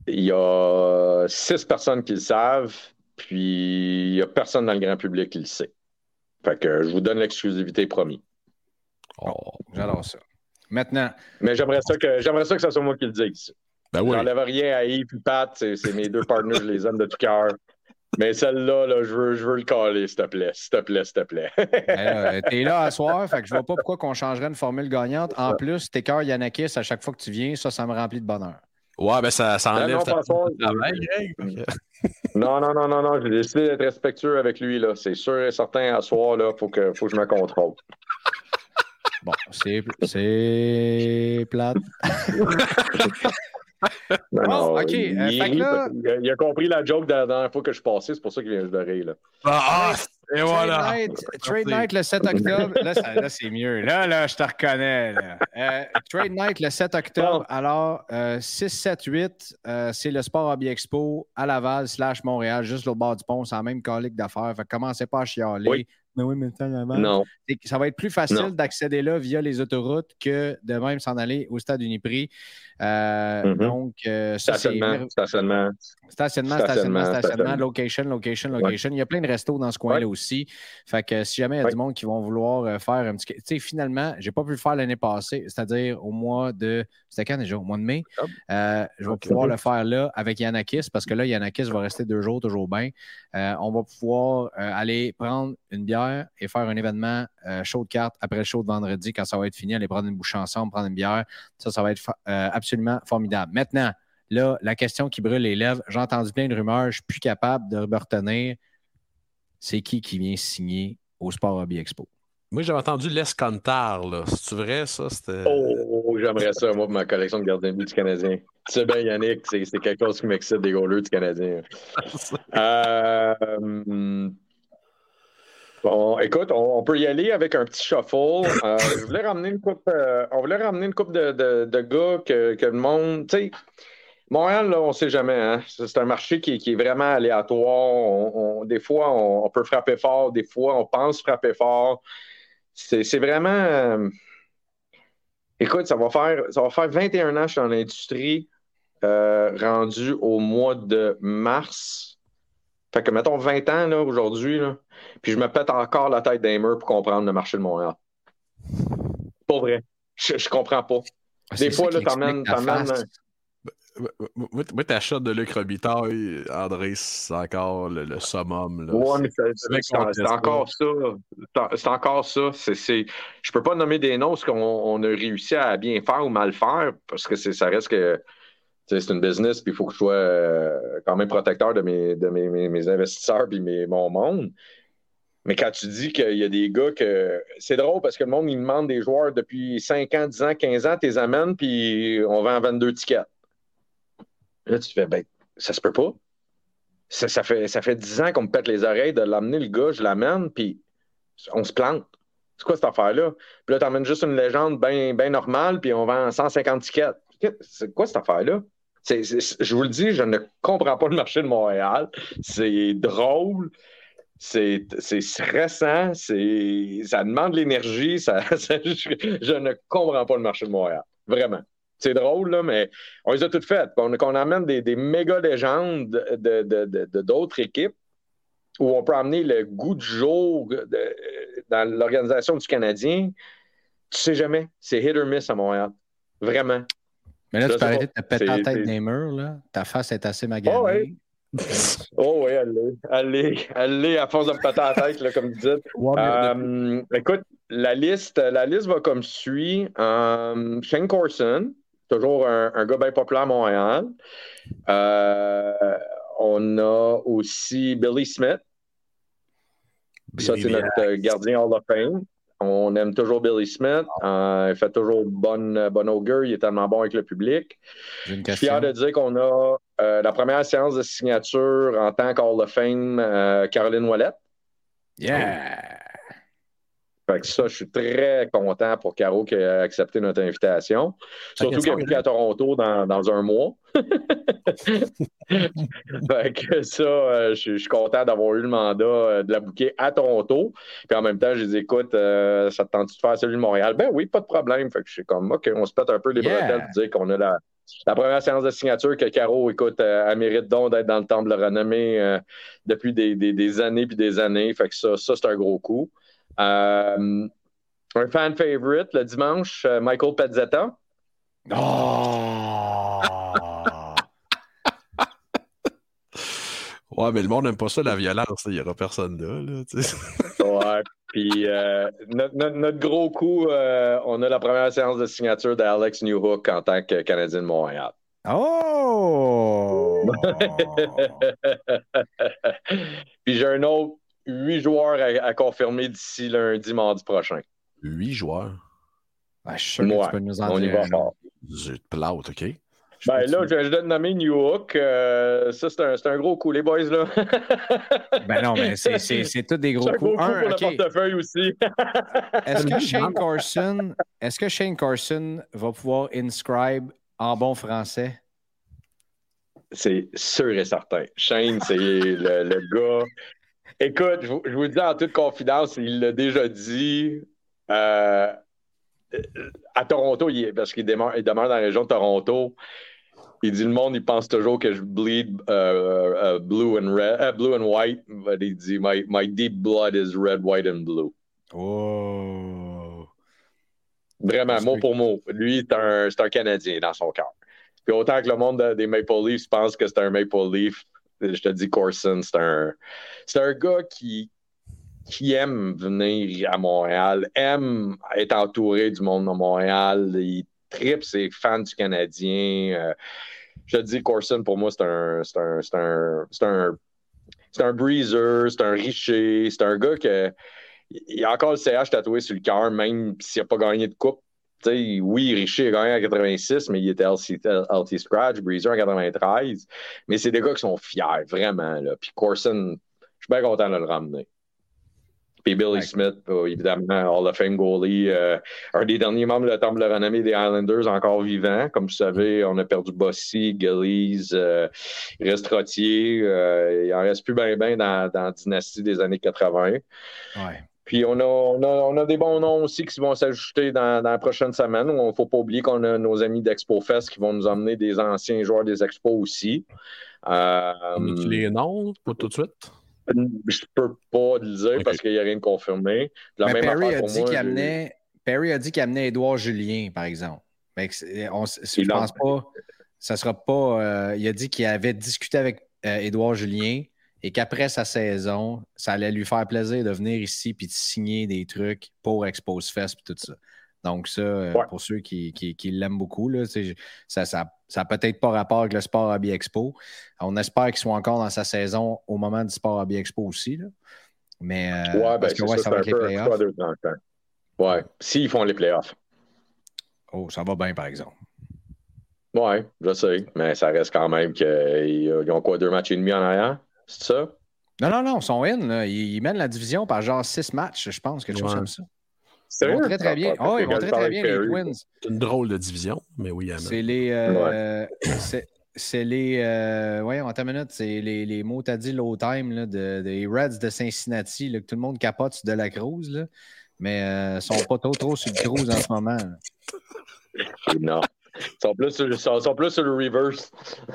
[SPEAKER 3] Il y a six personnes qui le savent, puis il n'y a personne dans le grand public qui le sait. Fait que je vous donne l'exclusivité promis.
[SPEAKER 1] Oh, j'adore ça. Maintenant.
[SPEAKER 3] Mais j'aimerais ça que j'aimerais ça que ce soit moi qui le dise.
[SPEAKER 2] Ben oui.
[SPEAKER 3] J'enlève rien à Yves et Pat, c'est mes deux partenaires, je les aime de tout cœur. Mais celle-là, là, je, veux, je veux le caler, s'il te plaît. S'il te plaît, s'il te plaît.
[SPEAKER 1] Ben t'es là à soir, fait que je vois pas pourquoi qu'on changerait une formule gagnante. En plus, t'es cœur Yannakis à chaque fois que tu viens, ça, ça me remplit de bonheur.
[SPEAKER 2] Ouais, ben ça, ça enlève
[SPEAKER 3] non,
[SPEAKER 2] ta
[SPEAKER 3] François,
[SPEAKER 2] travail,
[SPEAKER 3] non, non, non, non, non. J'ai décidé d'être respectueux avec lui, là. C'est sûr et certain, à soir, là, faut que, faut que je me contrôle.
[SPEAKER 1] Bon, c'est c'est plate.
[SPEAKER 3] Non,
[SPEAKER 1] OK,
[SPEAKER 3] Il,
[SPEAKER 1] euh,
[SPEAKER 3] il
[SPEAKER 1] là-
[SPEAKER 3] il a compris la joke de la dernière fois que je suis passé, c'est pour ça qu'il vient juste de rire, là.
[SPEAKER 2] Ah, et voilà.
[SPEAKER 1] Trade Night, Trade Night le 7 octobre. Là, ça- là, c'est mieux. Là, là, je te reconnais. là. Euh, Trade Night le 7 octobre. Alors, euh, 6, 7, 8, euh, c'est le Sport Hobby Expo à Laval slash Montréal, juste l'autre bord du pont. C'est la même colique d'affaires. Fait que commencez pas à chialer.
[SPEAKER 3] Oui.
[SPEAKER 1] Mais oui, mais Laval.
[SPEAKER 3] Non.
[SPEAKER 1] Ça va être plus facile d'accéder là via les autoroutes que de même s'en aller au stade Uniprix. Euh,
[SPEAKER 3] Mhm.
[SPEAKER 1] Donc, euh, ça,
[SPEAKER 3] Stationnement, stationnement.
[SPEAKER 1] Stationnement, stationnement,
[SPEAKER 3] Stationnement,
[SPEAKER 1] location, location, location. Il y a plein de restos dans ce coin-là aussi. Fait que si jamais il y a
[SPEAKER 3] Ouais.
[SPEAKER 1] du monde qui vont vouloir euh, faire un petit. Tu sais, finalement, j'ai pas pu le faire l'année passée, c'est-à-dire au mois de. C'était quand déjà? Au mois de mai? Euh, je vais pouvoir le faire là avec Yanakis parce que là, Yanakis va rester deux jours, toujours bien. On va pouvoir aller prendre une bière et faire un événement show de cartes après le show de vendredi quand ça va être fini, aller prendre une bouche ensemble, prendre une bière. Ça, ça va être euh, absolument formidable. Maintenant, là, la question qui brûle les lèvres, j'ai entendu plein de rumeurs, je suis plus capable de me retenir. C'est qui qui vient signer au Sport Hobby Expo?
[SPEAKER 2] Moi, j'avais entendu l'Escantar, là. C'est-tu vrai, ça? C'était.
[SPEAKER 3] Oh, j'aimerais ça, moi, pour ma collection de gardiens de but du Canadien. Tu sais bien, Yannick, c'est c'est quelque chose qui m'excite des goalers du Canadien. Euh, bon, écoute, on, peut y aller avec un petit shuffle. Euh, ramener une coupe, euh, on voulait ramener une coupe de, de- gars que, que le monde. Tu sais, Montréal, on ne sait jamais. Hein? C'est un marché qui, qui est vraiment aléatoire. Des fois, on, peut frapper fort, des fois, on pense frapper fort. C'est vraiment. euh, Écoute, ça va faire, ça va faire 21 ans que je suis dans l'industrie, rendu au mois de mars. Fait que, mettons, 20 ans là, aujourd'hui, là, puis je me pète encore la tête d'un mur pour comprendre le marché de Montréal. Pas vrai. Je, je comprends pas.
[SPEAKER 1] C'est
[SPEAKER 3] fois,
[SPEAKER 1] ça
[SPEAKER 3] là, t'emmènes-.
[SPEAKER 2] Moi, moi, ta shot de Luc Robitaille, André, c'est encore le, le summum. Là.
[SPEAKER 3] Ouais, mais c'est- encore ça. C'est- encore ça. C'est, Je peux pas nommer des noms ce qu'on on a réussi à bien faire ou mal faire parce que ça reste que c'est une business puis il faut que je sois euh, quand même protecteur de mes, de mes, mes- investisseurs puis mon monde. Mais quand tu dis qu'il y a des gars que. C'est drôle parce que le monde, il demande des joueurs depuis 5 ans, 10 ans, 15 ans, tu les amènes, puis on vend 22 tickets. Là, tu fais, ben, ça se peut pas. Ça, fait, ça fait 10 ans qu'on me pète les oreilles de l'amener, le gars, je l'amène, puis on se plante. C'est quoi cette affaire-là? Puis là, tu emmènes juste une légende bien ben normale, puis on vend 150 tickets. C'est quoi cette affaire-là? Je vous le dis, je ne comprends pas le marché de Montréal. C'est drôle. C'est stressant, c'est ça demande de l'énergie, je, ne comprends pas le marché de Montréal. Vraiment. C'est drôle, mais on les a toutes faites. On, qu'on amène des, méga légendes de, de- de- de d'autres équipes où on peut amener le goût du jour dans l'organisation du Canadien. Tu sais jamais. C'est hit or miss à Montréal. Vraiment.
[SPEAKER 1] Mais là,
[SPEAKER 3] Je
[SPEAKER 1] tu peux arrêter de te péter la tête des murs. Là. Ta face est assez maganée.
[SPEAKER 3] Oh, ouais. Oh oui, allez, allez, allez, à force de me péter la tête, là, comme vous dites.
[SPEAKER 1] Ouais,
[SPEAKER 3] Euh, écoute, la liste, la liste va comme suit. Euh, Shane Corson, toujours un, un gars bien populaire à Montréal. Euh, on a aussi Billy Smith. Ça, c'est notre gardien Hall of Fame. On aime toujours Billy Smith. Euh, il fait toujours bonne, bonne augure. Il est tellement bon avec le public. Je suis fier de dire qu'on a euh, la première séance de signature en tant qu'Hall of Fame, euh, Caroline Ouellette.
[SPEAKER 1] Yeah!
[SPEAKER 3] Fait que ça, je suis très content pour Caro qui a accepté notre invitation. Surtout qu'elle est à Toronto dans, dans un mois. fait que ça, euh, je, suis content d'avoir eu le mandat euh, de la bouquer à Toronto. Puis en même temps, je dis écoute, euh, ça te tente de faire celui de Montréal? Ben oui, pas de problème. Fait que je suis comme OK, on se pète un peu les bretelles pour dire qu'on a la, la première séance de signature que Caro, écoute, elle mérite donc d'être dans le temple de renommée depuis des, des, des, années puis des années. Fait que ça, ça c'est un gros coup. Euh, un fan favorite le dimanche, euh, Michael Pezzetta.
[SPEAKER 2] Oh! ouais, mais le monde n'aime pas ça, la violence. Il n'y aura personne là.
[SPEAKER 3] ouais, puis euh, notre, gros coup, on a la première séance de signature d'Alex Newhook en tant que Canadien de Montréal.
[SPEAKER 1] Oh!
[SPEAKER 3] puis j'ai un autre huit joueurs à, confirmer d'ici lundi, mardi prochain.
[SPEAKER 2] Huit joueurs?
[SPEAKER 1] Ben, je suis sûr que tu peux nous en
[SPEAKER 3] on
[SPEAKER 1] dire.
[SPEAKER 3] Y va fort.
[SPEAKER 2] Plate, OK?
[SPEAKER 3] Ben là, je, je dois nommer New Hook. Euh, ça, c'est un, un, gros coup, les boys, là.
[SPEAKER 1] ben non, mais c'est tous des gros
[SPEAKER 3] coups.
[SPEAKER 1] C'est un gros
[SPEAKER 3] coup pour le portefeuille aussi.
[SPEAKER 1] est-ce que Shane Carson, est-ce que Shane Carson va pouvoir inscribe en bon français?
[SPEAKER 3] C'est sûr et certain. Shane, c'est le, le, gars Écoute, je vous, dis en toute confidence, il l'a déjà dit. Euh, à Toronto, parce qu'il demeure, demeure, dans la région de Toronto, il dit le monde, il pense toujours que je bleed uh, uh, blue, and red, uh, blue and white. Mais il dit my, my, deep blood is red, white and blue.
[SPEAKER 1] Oh.
[SPEAKER 3] Vraiment, mot pour mot. Lui, c'est un, un, Canadien dans son cœur. Puis autant que le monde des Maple Leafs pense que c'est un Maple Leaf, je te dis, Corson, c'est un, c'est un gars qui, qui aime venir à Montréal, aime être entouré du monde de Montréal. Il tripe ses fans du Canadien. Euh, je te dis, Corson, pour moi, c'est un, c'est un, c'est un, c'est un, c'est un breezer, c'est un richer, c'est un gars que il a encore le CH tatoué sur le cœur, même s'il n'a pas gagné de coupe oui, Richer a gagné en 86, mais il était LT, Scratch, Breezer en 93. Mais c'est des gars qui sont fiers, vraiment. Là. Puis Corson, je suis bien content de le ramener. Puis Billy Smith, euh, évidemment, Hall of Fame goalie, euh, un des derniers membres de la Temple de renommée des Islanders encore vivant. Comme vous savez, on a perdu Bossy, Gillies, euh, il reste Trottier. il en reste plus bien ben dans, dans la dynastie des années 80.
[SPEAKER 1] Ouais.
[SPEAKER 3] Puis on a, on, a, des bons noms aussi qui vont s'ajouter dans, la prochaine semaine. Il ne faut pas oublier qu'on a nos amis d'Expo Fest qui vont nous emmener des anciens joueurs des Expos aussi.
[SPEAKER 2] Euh, les noms, pas tout de suite?
[SPEAKER 3] Je ne peux pas le dire parce qu'il n'y a rien de confirmé.
[SPEAKER 1] Mais Perry, a dit qu'il amenait, Perry a dit qu'il amenait Édouard Julien, par exemple. Mais on, je pense pas. Ça sera pas. Euh, il a dit qu'il avait discuté avec euh, Édouard Julien et qu'après sa saison, ça allait lui faire plaisir de venir ici puis de signer des trucs pour Expose Fest et tout ça. Donc, ça, euh, pour ceux qui, qui, l'aiment beaucoup, là, ça, ça, ça peut-être pas rapport avec le Sport Hobby Expo. On espère qu'il soit encore dans sa saison au moment du Sport Hobby Expo aussi. Là. Mais
[SPEAKER 3] euh, ouais, parce ben, que ouais, ça, va être les playoffs. Ouais, s'ils font les playoffs.
[SPEAKER 1] Oh, ça va bien, par exemple.
[SPEAKER 3] Ouais, je sais, mais ça reste quand même qu'ils ont quoi, deux matchs et demi en arrière? C'est ça?
[SPEAKER 1] Non, non, non, ils sont in. Ils, mènent la division par genre six matchs, je pense, quelque chose comme ça. Ils vont très, très bien. Oh, ils vont très, très bien, les Twins.
[SPEAKER 2] C'est une drôle de division, mais oui,
[SPEAKER 1] C'est les. Euh, c'est les. Euh, voyons, attends une minute. C'est les, les mots, t'as dit low time, des Reds de Cincinnati, là, que tout le monde capote de la Cruz, là, mais euh, ils sont pas trop, trop sur le Cruz en ce moment.
[SPEAKER 3] Non. Ils sont plus sur, sont, plus sur le reverse.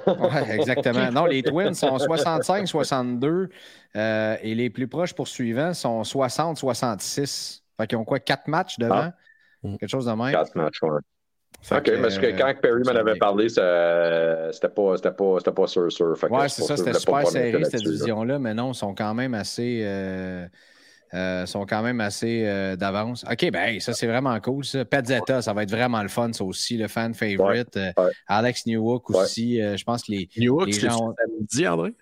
[SPEAKER 1] oui, exactement. Non, les Twins sont 65-62 euh, et les plus proches poursuivants sont 60-66. Fait qu'ils ont quoi, quatre matchs devant? Ah. Quelque chose de même?
[SPEAKER 3] Quatre matchs, oui. OK, parce que euh, quand Perry m'en avait parlé, c'était pas, pas, pas sûr, sûr.
[SPEAKER 1] Oui, c'est ça, c'était super serré cette division-là, mais non, ils sont quand même assez. Euh, euh, sont quand même assez euh, d'avance. OK, ben ça, c'est vraiment cool. Ça. Petzetta, ça va être vraiment le fun, ça aussi, le fan favorite. Euh, Alex Newhook aussi. je pense que les,
[SPEAKER 2] Newhook, gens. C'est samedi, André?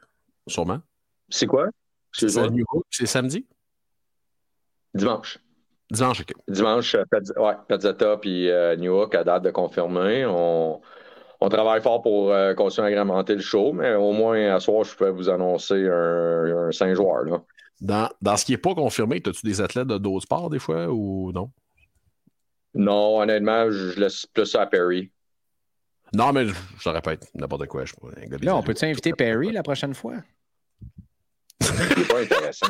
[SPEAKER 2] Sûrement.
[SPEAKER 3] C'est quoi?
[SPEAKER 2] C'est Newhook, c'est samedi?
[SPEAKER 3] Dimanche.
[SPEAKER 2] Dimanche, OK.
[SPEAKER 3] Dimanche, ouais, Petzetta puis Newhook à date de confirmer. On, on travaille fort pour continuer à agrémenter le show, mais au moins à soir, je peux vous annoncer un, un 5 joueurs. Là.
[SPEAKER 2] Dans, dans ce qui n'est pas confirmé, as-tu des athlètes de d'autres sports des fois ou non?
[SPEAKER 3] Non, honnêtement, je laisse plus ça à Perry.
[SPEAKER 2] Non, mais je, répète, n'importe quoi. Je, un gars des
[SPEAKER 1] Là, on peut-tu inviter Perry la prochaine fois?
[SPEAKER 3] C'est pas intéressant.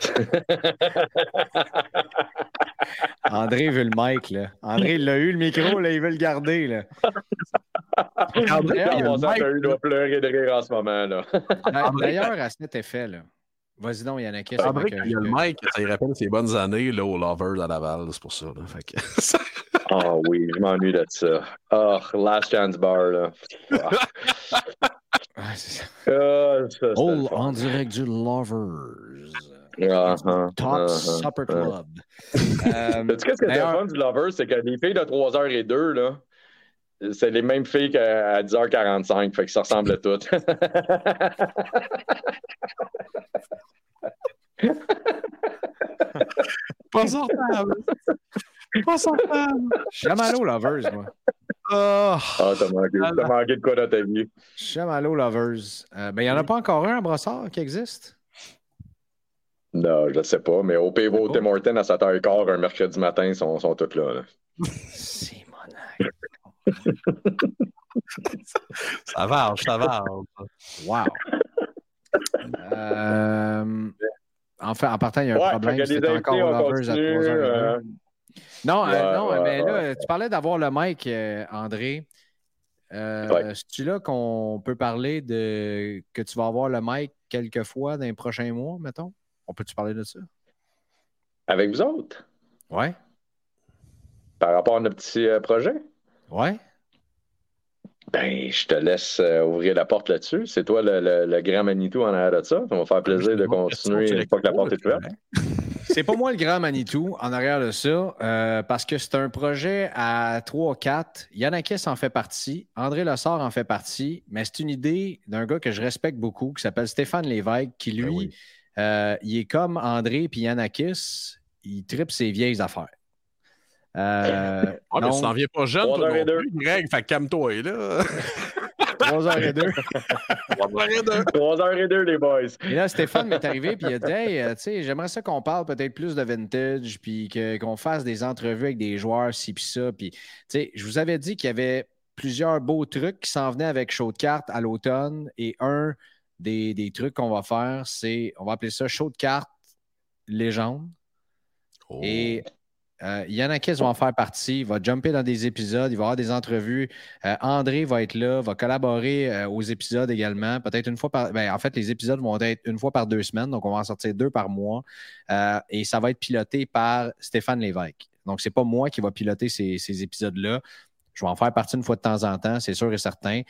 [SPEAKER 1] André veut le mic, là. André, il l'a eu, le micro, là, il veut le garder, là.
[SPEAKER 2] André, il
[SPEAKER 3] doit pleurer de rire en ce moment. Là.
[SPEAKER 1] D'ailleurs, à cet effet, là. Vas-y donc, Yannick. que
[SPEAKER 2] il y a le mic, ça lui rappelle ses bonnes années là, aux Lovers à Laval, c'est pour ça. là. Fait que-
[SPEAKER 3] Ah oui, je m'ennuie de ça. Oh, Last Chance Bar, là. Ah,
[SPEAKER 1] Ouais, c'est ça.
[SPEAKER 3] Ah, ça,
[SPEAKER 1] Oh, en direct du Lovers.
[SPEAKER 3] Ah, ah,
[SPEAKER 1] Top
[SPEAKER 3] ah, ah,
[SPEAKER 1] Supper
[SPEAKER 3] ah.
[SPEAKER 1] Club. Euh,
[SPEAKER 3] Sais-tu qu'est-ce que c'est le fun du Lover? C'est que les filles de 3h02, là, c'est les mêmes filles qu'à 10h45, fait que ça ressemble toutes.
[SPEAKER 2] Pas sortable. Pas sortable.
[SPEAKER 1] Je suis jamais allé aux Lovers, moi.
[SPEAKER 2] Ah.
[SPEAKER 3] Ah, t'as manqué, t'as manqué de quoi dans ta vie?
[SPEAKER 1] Je suis jamais allé aux Lovers. Euh, ben, il n'y en a pas encore un à Brossard qui existe?
[SPEAKER 3] Non, je sais pas, mais au
[SPEAKER 1] pas.
[SPEAKER 3] Tim Hortons à 7h15 un mercredi matin, ils sont, sont tous là. là.
[SPEAKER 1] C'est
[SPEAKER 2] Ça varge, ça varge.
[SPEAKER 1] Wow. Euh, en fait, en partant, il y a un
[SPEAKER 3] Ouais,
[SPEAKER 1] problème. C'était encore Lovers à
[SPEAKER 3] continue.
[SPEAKER 1] 3 h
[SPEAKER 3] euh,
[SPEAKER 1] Non, euh, non
[SPEAKER 3] ouais,
[SPEAKER 1] mais là,
[SPEAKER 3] ouais.
[SPEAKER 1] tu parlais d'avoir le mic, euh, André. Euh,
[SPEAKER 3] Ouais.
[SPEAKER 1] C'est-tu là qu'on peut parler de que tu vas avoir le mic quelques fois dans les prochains mois, mettons? On peut-tu parler de ça?
[SPEAKER 3] avec vous autres,
[SPEAKER 1] Ouais.
[SPEAKER 3] par rapport à notre petit projet,
[SPEAKER 1] Ouais.
[SPEAKER 3] ben, je te laisse euh, ouvrir la porte là-dessus. C'est toi le, le- le grand Manitou en arrière de ça. Ça va faire plaisir de continuer une fois que la porte est ouverte.
[SPEAKER 1] C'est pas moi le grand Manitou en arrière de ça, euh, parce que c'est un projet à 3-4. Yannakis en fait partie, André Lessard en fait partie, mais c'est une idée d'un gars que je respecte beaucoup, qui s'appelle Stéphane Lévesque, qui lui,
[SPEAKER 2] Ben oui.
[SPEAKER 1] euh, il est comme André puis Yannakis, il tripe ses vieilles affaires. Euh,
[SPEAKER 2] Ah, mais tu t'en viens pas jeune,
[SPEAKER 3] Trois
[SPEAKER 2] toi
[SPEAKER 3] heures et
[SPEAKER 2] non
[SPEAKER 3] deux.
[SPEAKER 2] plus, Greg. Fait que calme-toi, là.
[SPEAKER 1] 3h02.
[SPEAKER 2] Trois heures et deux.
[SPEAKER 3] 3h02, les boys.
[SPEAKER 1] Et là, Stéphane m'est arrivé puis il a dit Hey, euh, tu sais, j'aimerais ça qu'on parle peut-être plus de vintage, puis que- qu'on fasse des entrevues avec des joueurs, ci puis ça. Puis, tu sais, je vous avais dit qu'il y avait plusieurs beaux trucs qui s'en venaient avec Show de cartes à l'automne. Et un des, des trucs qu'on va faire, c'est, on va appeler ça Show de cartes légende.
[SPEAKER 2] Oh.
[SPEAKER 1] Et euh, Yannakis va en faire partie, va jumper dans des épisodes, il va avoir des entrevues. Euh, André va être là, va collaborer euh, aux épisodes également. Peut-être une fois par. ben, en fait, les épisodes vont être une fois par deux semaines, donc on va en sortir deux par mois. Euh, et ça va être piloté par Stéphane Lévesque. Donc, c'est pas moi qui va piloter ces épisodes-là. Je vais en faire partie une fois de temps en temps, c'est sûr et certain.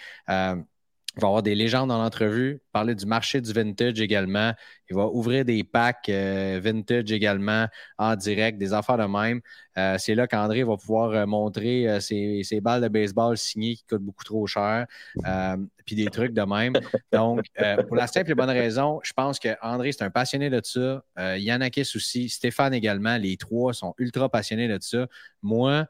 [SPEAKER 1] Il va avoir des légendes dans l'entrevue, parler du marché du vintage également. Il va ouvrir des packs euh, vintage également en direct, des affaires de même. Euh, c'est là qu'André va pouvoir euh, montrer ses, ses balles de baseball signées qui coûtent beaucoup trop cher, puis des trucs de même. Donc, pour la simple et bonne raison, je pense que André, c'est un passionné de ça. Yannakis aussi, Stéphane également, les trois sont ultra passionnés de ça. Moi,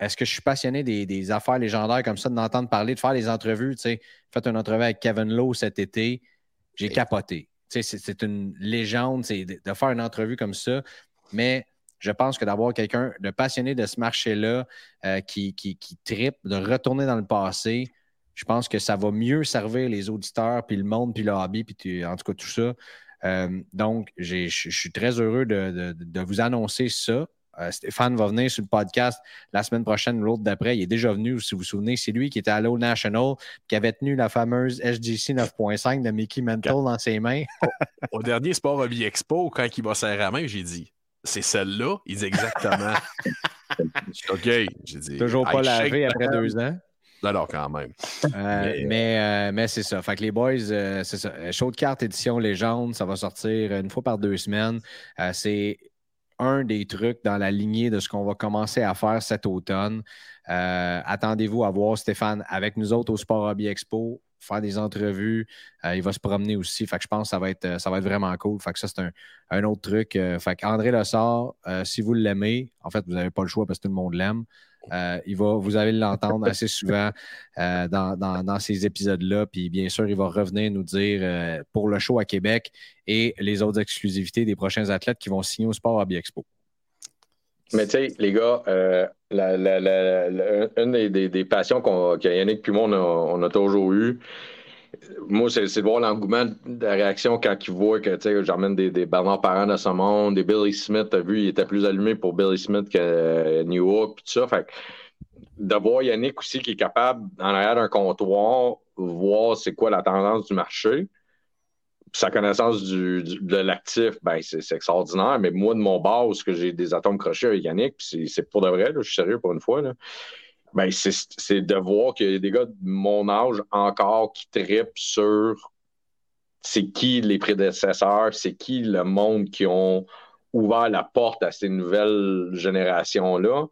[SPEAKER 1] est-ce que je suis passionné des, des affaires légendaires comme ça, d'entendre parler, de faire des entrevues? Tu sais, fait une entrevue avec Kevin Lowe cet été, j'ai capoté. Tu sais, c'est, une légende, c'est de, de faire une entrevue comme ça, mais je pense que d'avoir quelqu'un de passionné de ce marché-là euh, qui, qui, qui tripe, de retourner dans le passé, je pense que ça va mieux servir les auditeurs, puis le monde, puis le hobby, puis tu- en tout cas tout ça. Euh, donc, je je suis très heureux de, de- de vous annoncer ça. Euh, Stéphane va venir sur le podcast la semaine prochaine l'autre d'après. Il est déjà venu, si vous vous souvenez. C'est lui qui était à l'Old National, qui avait tenu la fameuse SGC 9.5 de Mickey Mantle dans ses mains.
[SPEAKER 2] Au dernier Sport Hobby Expo, quand il va serrer la main, j'ai dit c'est celle-là? Il dit exactement. OK. J'ai dit.
[SPEAKER 1] Toujours pas lavé après deux ans.
[SPEAKER 2] Non, quand même.
[SPEAKER 1] Euh,
[SPEAKER 2] Mais,
[SPEAKER 1] mais
[SPEAKER 2] euh,
[SPEAKER 1] mais c'est ça. Fait que les boys, euh, c'est ça. Show de cartes édition légende, ça va sortir une fois par deux semaines. C'est un des trucs dans la lignée de ce qu'on va commencer à faire cet automne. Euh, Attendez-vous à voir Stéphane avec nous autres au Sport Hobby Expo faire des entrevues. il va se promener aussi. Fait que je pense que ça va être, va vraiment cool. Fait que ça, c'est un, autre truc. fait qu'André Lessard, si vous l'aimez, en fait, vous n'avez pas le choix parce que tout le monde l'aime. Euh, il va, vous allez l'entendre assez souvent euh, dans, ces épisodes-là. Puis bien sûr, il va revenir nous dire euh, pour le show à Québec et les autres exclusivités des prochains athlètes qui vont signer au Sport Hobby Expo.
[SPEAKER 3] Mais tu sais, les gars, une des, passions qu'on, que Yannick puis moi, on a, toujours eu, moi, c'est de voir l'engouement de la réaction quand il voit que j'emmène des, des Bernard Parent de ce monde, des Billy Smith, t'as vu, il était plus allumé pour Billy Smith que New York, tout ça. Fait de voir Yannick aussi qui est capable, en arrière d'un comptoir, voir c'est quoi la tendance du marché. Sa connaissance de l'actif, ben, c'est extraordinaire. Mais moi, de mon bord, que j'ai des atomes crochés avec Yannick, c'est pour de vrai, je suis sérieux pour une fois. Là ben, c'est de voir qu'il y a des gars de mon âge encore qui tripent sur c'est qui les prédécesseurs, c'est qui le monde qui ont ouvert la porte à ces nouvelles générations-là.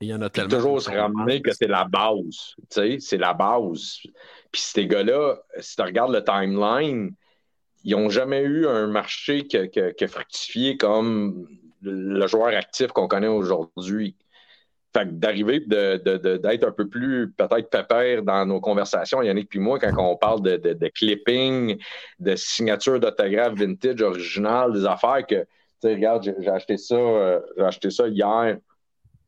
[SPEAKER 2] Il y en a tellement.
[SPEAKER 3] toujours se ramener que c'est la base. Tu sais, c'est la base. Puis ces gars-là, si tu regardes le timeline, ils n'ont jamais eu un marché qui a fructifié comme le joueur actif qu'on connaît aujourd'hui. Fait d'arriver d'être un peu plus peut-être pépère dans nos conversations, Yannick puis moi, quand on parle de, de clipping, de signature d'autographe vintage original, des affaires que, tu sais, regarde, j'ai acheté ça, euh, j'ai acheté ça hier.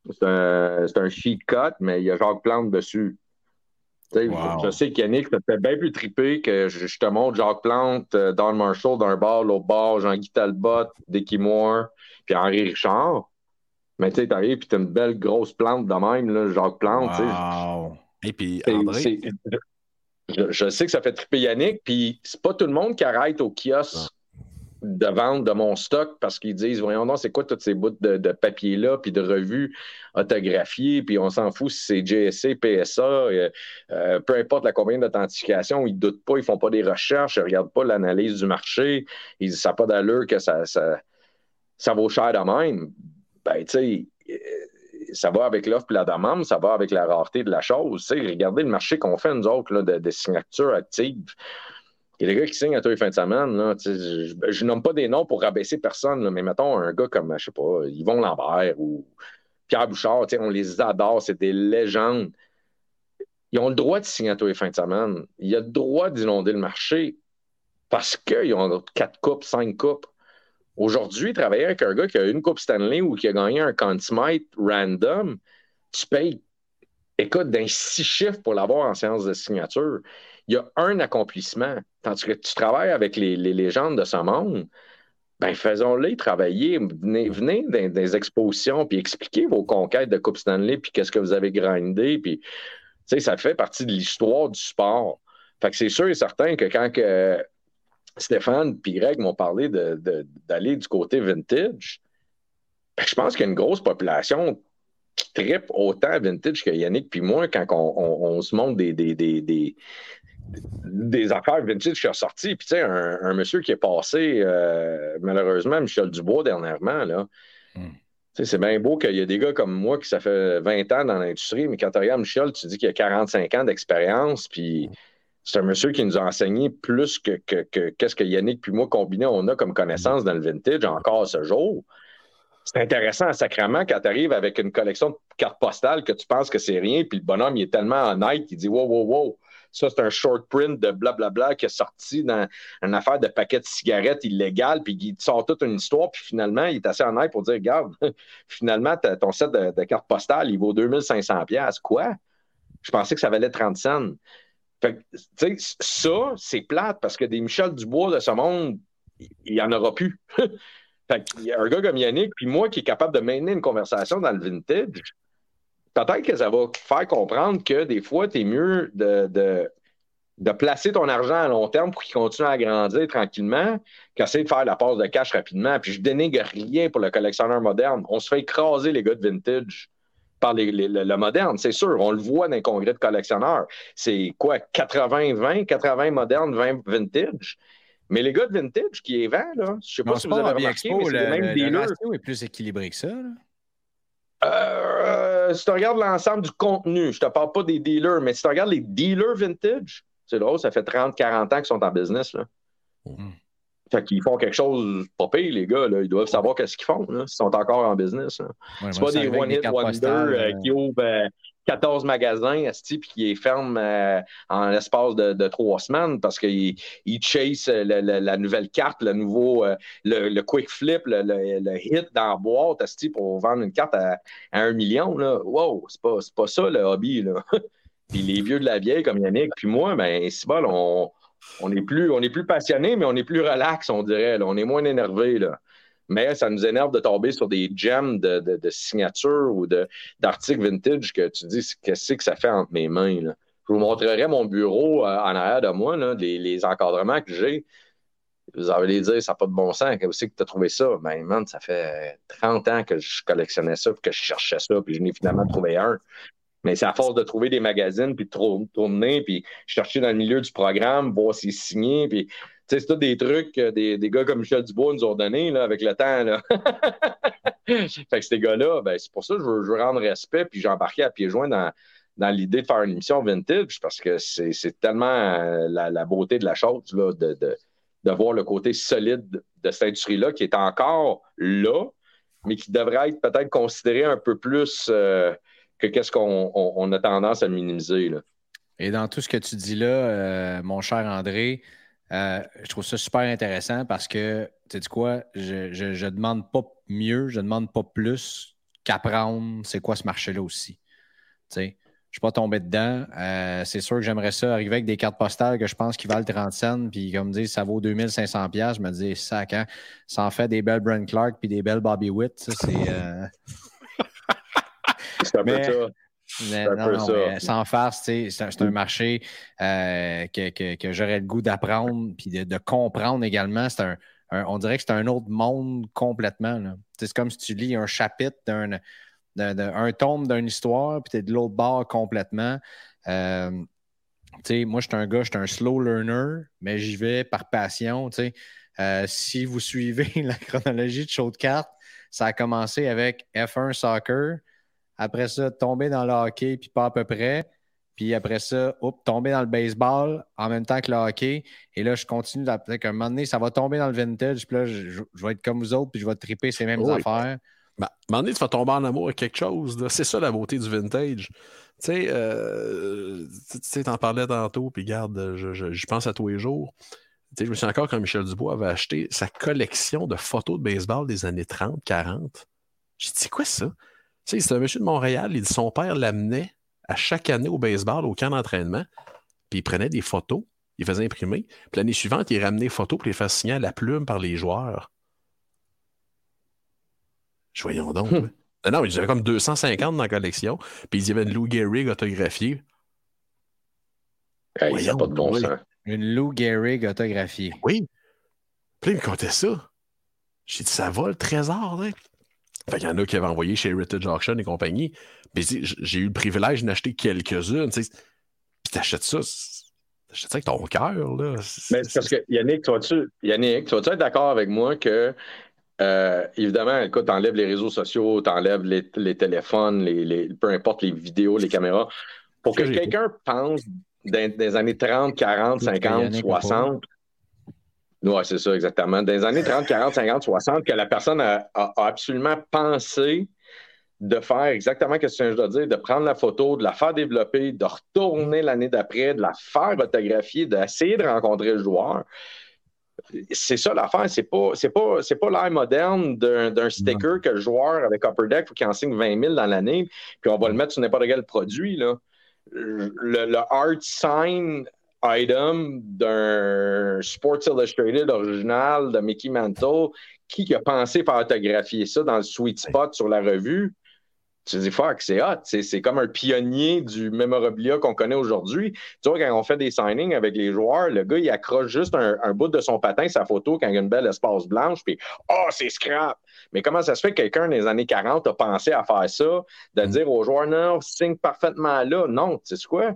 [SPEAKER 3] C'est un, un, sheet cut, mais il y a Jacques Plante dessus. Je sais qu'Yannick, ça fait bien plus triper que je, te montre Jacques Plante, euh, Don Marshall d'un bar, l'autre bar, Jean-Guy Talbot, Dickie Moore, puis Henri Richard. Mais tu sais, t'arrives puis t'as une belle grosse plante de même, là, Jacques Plante.
[SPEAKER 2] Wow. Et puis, André?
[SPEAKER 3] Je, sais que ça fait triper Yannick, puis c'est pas tout le monde qui arrête au kiosque de vente de mon stock parce qu'ils disent Voyons donc, c'est quoi toutes ces bouts de, papier-là, puis de revues autographiées, puis on s'en fout si c'est GSC, PSA, euh, euh, peu importe la compagnie d'authentification, ils ne doutent pas, ils font pas des recherches, ils ne regardent pas l'analyse du marché, ils disent Ça n'a pas d'allure que ça, ça, ça vaut cher de même ben, tu sais, euh, ça va avec l'offre et la demande, ça va avec la rareté de la chose. Regardez le marché qu'on fait, nous autres, de, signatures actives. Il y a des gars qui signent à tous les fins de semaine. Je ne nomme pas des noms pour rabaisser personne, mais mettons un gars comme, je sais pas, Yvon Lambert ou Pierre Bouchard, on les adore, c'est des légendes. Ils ont le droit de signer à tous les fins de semaine. Il y a le droit d'inonder le marché parce qu'ils ont quatre coupes, cinq coupes. Aujourd'hui, travailler avec un gars qui a une Coupe Stanley ou qui a gagné un Conn random, tu payes, écoute, d'un six chiffres pour l'avoir en séance de signature. Il y a un accomplissement. Tandis que tu travailles avec les, légendes de ce monde, ben faisons-les travailler. Venez, dans des expositions, puis expliquez vos conquêtes de Coupe Stanley, puis qu'est-ce que vous avez grindé, puis ça fait partie de l'histoire du sport. Fait que c'est sûr et certain que quand que, Stéphane et Greg m'ont parlé d'aller du côté vintage. Ben, je pense qu'il y a une grosse population qui tripe autant vintage que Yannick puis moi quand on, se montre des, des, affaires vintage qui sont sorties. Puis, tu sais, un, monsieur qui est passé, euh, malheureusement, Michel Dubois, dernièrement, là. Hmm. C'est bien beau qu'il y ait des gars comme moi qui ça fait 20 ans dans l'industrie, mais quand tu regardes Michel, tu dis qu'il a 45 ans d'expérience, puis c'est un monsieur qui nous a enseigné plus que qu'est-ce que, Yannick puis moi combiné on a comme connaissance dans le vintage encore à ce jour. C'est intéressant sacrément quand tu arrives avec une collection de cartes postales que tu penses que c'est rien, puis le bonhomme il est tellement honnête qu'il dit Wow, wow, wow, ça c'est un short print de blablabla qui est sorti dans une affaire de paquet de cigarettes illégales, puis il sort toute une histoire, puis finalement il est assez honnête pour dire Regarde, finalement ton set de, de cartes postales il vaut 2500$. Quoi? Je pensais que ça valait 30 cents. Fait ça, c'est plate parce que des Michel Dubois de ce monde, il n'y en aura plus. fait y a un gars comme Yannick, puis moi qui est capable de maintenir une conversation dans le vintage, peut-être que ça va faire comprendre que des fois, tu es mieux de, de, placer ton argent à long terme pour qu'il continue à grandir tranquillement qu'essayer de faire la passe de cash rapidement. Puis je dénigre rien pour le collectionneur moderne. On se fait écraser les gars de vintage par le, moderne, c'est sûr. On le voit dans les congrès de collectionneurs. C'est quoi, 80-20, 80 moderne, 20 vintage? Mais les gars de vintage qui est vend, là, je sais pas si vous avez remarqué, mais c'est
[SPEAKER 1] le, même le est plus équilibré que ça.
[SPEAKER 3] Euh, si tu regardes l'ensemble du contenu, je te parle pas des dealers, mais si tu regardes les dealers vintage, C'est drôle, ça fait 30-40 ans qu'ils sont en business. Là. Mm. Fait qu'ils font quelque chose pas pire, les gars. Là. Ils doivent savoir qu'est-ce qu'ils font. Là, s'ils sont encore en business. c'est pas des one-hit wonder euh, qui ouvrent 14 euh, magasins puis qui les ferment euh, en l'espace de, trois semaines parce qu'ils ils chasent la nouvelle carte, le nouveau le, quick flip, le, hit dans la boîte pour vendre une carte à, un million. Là. Wow, c'est pas, pas ça le hobby. Là. puis les vieux de la vieille comme Yannick, puis moi, ben, c'est bon, on on est plus, plus passionné, mais on est plus relax, on dirait. On est moins énervé. Là. Mais ça nous énerve de tomber sur des gems de, de, signatures ou d'articles vintage que tu dis qu'est-ce que ça fait entre mes mains. Je vous montrerai mon bureau euh, en arrière de moi, les, encadrements que j'ai. Vous allez dire, ça n'a pas de bon sens. Où c'est que tu as trouvé ça? Ben, man, ça fait 30 ans que je collectionnais ça, puis que je cherchais ça, puis je n'ai finalement trouvé un. Mais c'est à force de trouver des magazines, puis de tourner, puis chercher dans le milieu du programme, voir s'il est signé, puis c'est tout des trucs que des, gars comme Michel Dubois nous ont donnés là, avec le temps. Là. fait que ces gars-là, ben, c'est pour ça que je veux, je veux rendre respect, puis j'ai embarqué à pieds joints dans, dans l'idée de faire une émission vintage, parce que c'est tellement euh, la, beauté de la chose là, de, de, de, voir le côté solide de cette industrie-là qui est encore là, mais qui devrait être peut-être considéré un peu plus. Euh, que qu'est-ce qu'on a tendance à minimiser. Là.
[SPEAKER 1] Et dans tout ce que tu dis là, euh, mon cher André, euh, je trouve ça super intéressant parce que, tu sais quoi, je ne demande pas mieux, je ne demande pas plus qu'apprendre c'est quoi ce marché-là aussi. Tu sais, je ne suis pas tombé dedans. Euh, c'est sûr que j'aimerais ça arriver avec des cartes postales que je pense qu'ils valent 30 cents, puis comme dit, ça vaut 2500 Je me dis, ça, quand ça en fait des belles Brent Clark puis des belles Bobby Witt, c'est.
[SPEAKER 3] C'est un peu ça.
[SPEAKER 1] sans farce, c'est un, marché euh, que, j'aurais le goût d'apprendre puis de, comprendre également. C'est un, on dirait que c'est un autre monde complètement. C'est comme si tu lis un chapitre d'un un tome d'une histoire, puis tu es de l'autre bord complètement. Euh, moi, je suis un gars, je suis un slow learner, mais j'y vais par passion. Euh, si vous suivez la chronologie de show de cartes, ça a commencé avec F1 Soccer. Après ça, tomber dans le hockey, puis pas à peu près. Puis après ça, hop, tomber dans le baseball en même temps que le hockey. Et là, je continue. Peut-être qu'à un moment donné, ça va tomber dans le vintage. Puis là, je, vais être comme vous autres, puis je vais triper ces mêmes affaires.
[SPEAKER 2] Ben, à un moment donné, tu vas tomber en amour avec quelque chose. C'est ça la beauté du vintage. Tu sais, euh, tu t'en parlais tantôt, puis garde, je, je, pense à tous les jours. Tu sais, je me souviens encore quand Michel Dubois avait acheté sa collection de photos de baseball des années 30, 40. J'ai dit, c'est quoi ça? Sais, c'est un monsieur de Montréal, il, son père l'amenait à chaque année au baseball, au camp d'entraînement, puis il prenait des photos, il faisait imprimer, puis l'année suivante, il ramenait des photos pour les faire signer à la plume par les joueurs. Voyons donc. Hmm. Non, il y avait comme 250 dans la collection, puis il y avait une Lou Gehrig autographiée.
[SPEAKER 3] Voyons, pas de bon sens.
[SPEAKER 1] Une Lou Gehrig autographiée.
[SPEAKER 2] Oui. Puis il me comptait ça. J'ai dit, ça va le trésor, là. Fait qu'il y en a qui avaient envoyé chez Heritage Auction et compagnie. Mais j'ai eu le privilège d'en acheter quelques-unes. Puis t'achètes ça, t'achètes ça avec ton cœur. Là.
[SPEAKER 3] Mais c'est parce que Yannick, tu vas-tu, Yannick, tu vas être d'accord avec moi que euh, évidemment, écoute, t'enlèves les réseaux sociaux, t'enlèves les, les téléphones, les, peu importe les vidéos, les caméras. Pour que quelqu'un pense des années 30, 40, 50, 60, oui, c'est ça, exactement. Dans les années 30, 40, 50, 60, que la personne a, absolument pensé de faire exactement ce que je dois dire, de prendre la photo, de la faire développer, de retourner l'année d'après, de la faire photographier, d'essayer de rencontrer le joueur. C'est ça l'affaire, c'est pas, pas, c'est pas l'ère moderne d'un, sticker que le joueur avec Upper Deck faut qu'il en signe 20 000 dans l'année, puis on va le mettre sur n'importe quel produit. Là. Le, le art sign item d'un Sports Illustrated original de Mickey Mantle, qui a pensé faire autographier ça dans le sweet spot sur la revue? Tu te dis, fuck, c'est hot. C'est comme un pionnier du memorabilia qu'on connaît aujourd'hui. Tu vois, quand on fait des signings avec les joueurs, le gars, il accroche juste un, bout de son patin, sa photo, quand il y a une belle espace blanche, puis oh, c'est scrap. Mais comment ça se fait que quelqu'un des années 40 a pensé à faire ça, de mm. dire aux joueurs, non, signe parfaitement là? Non, tu sais quoi?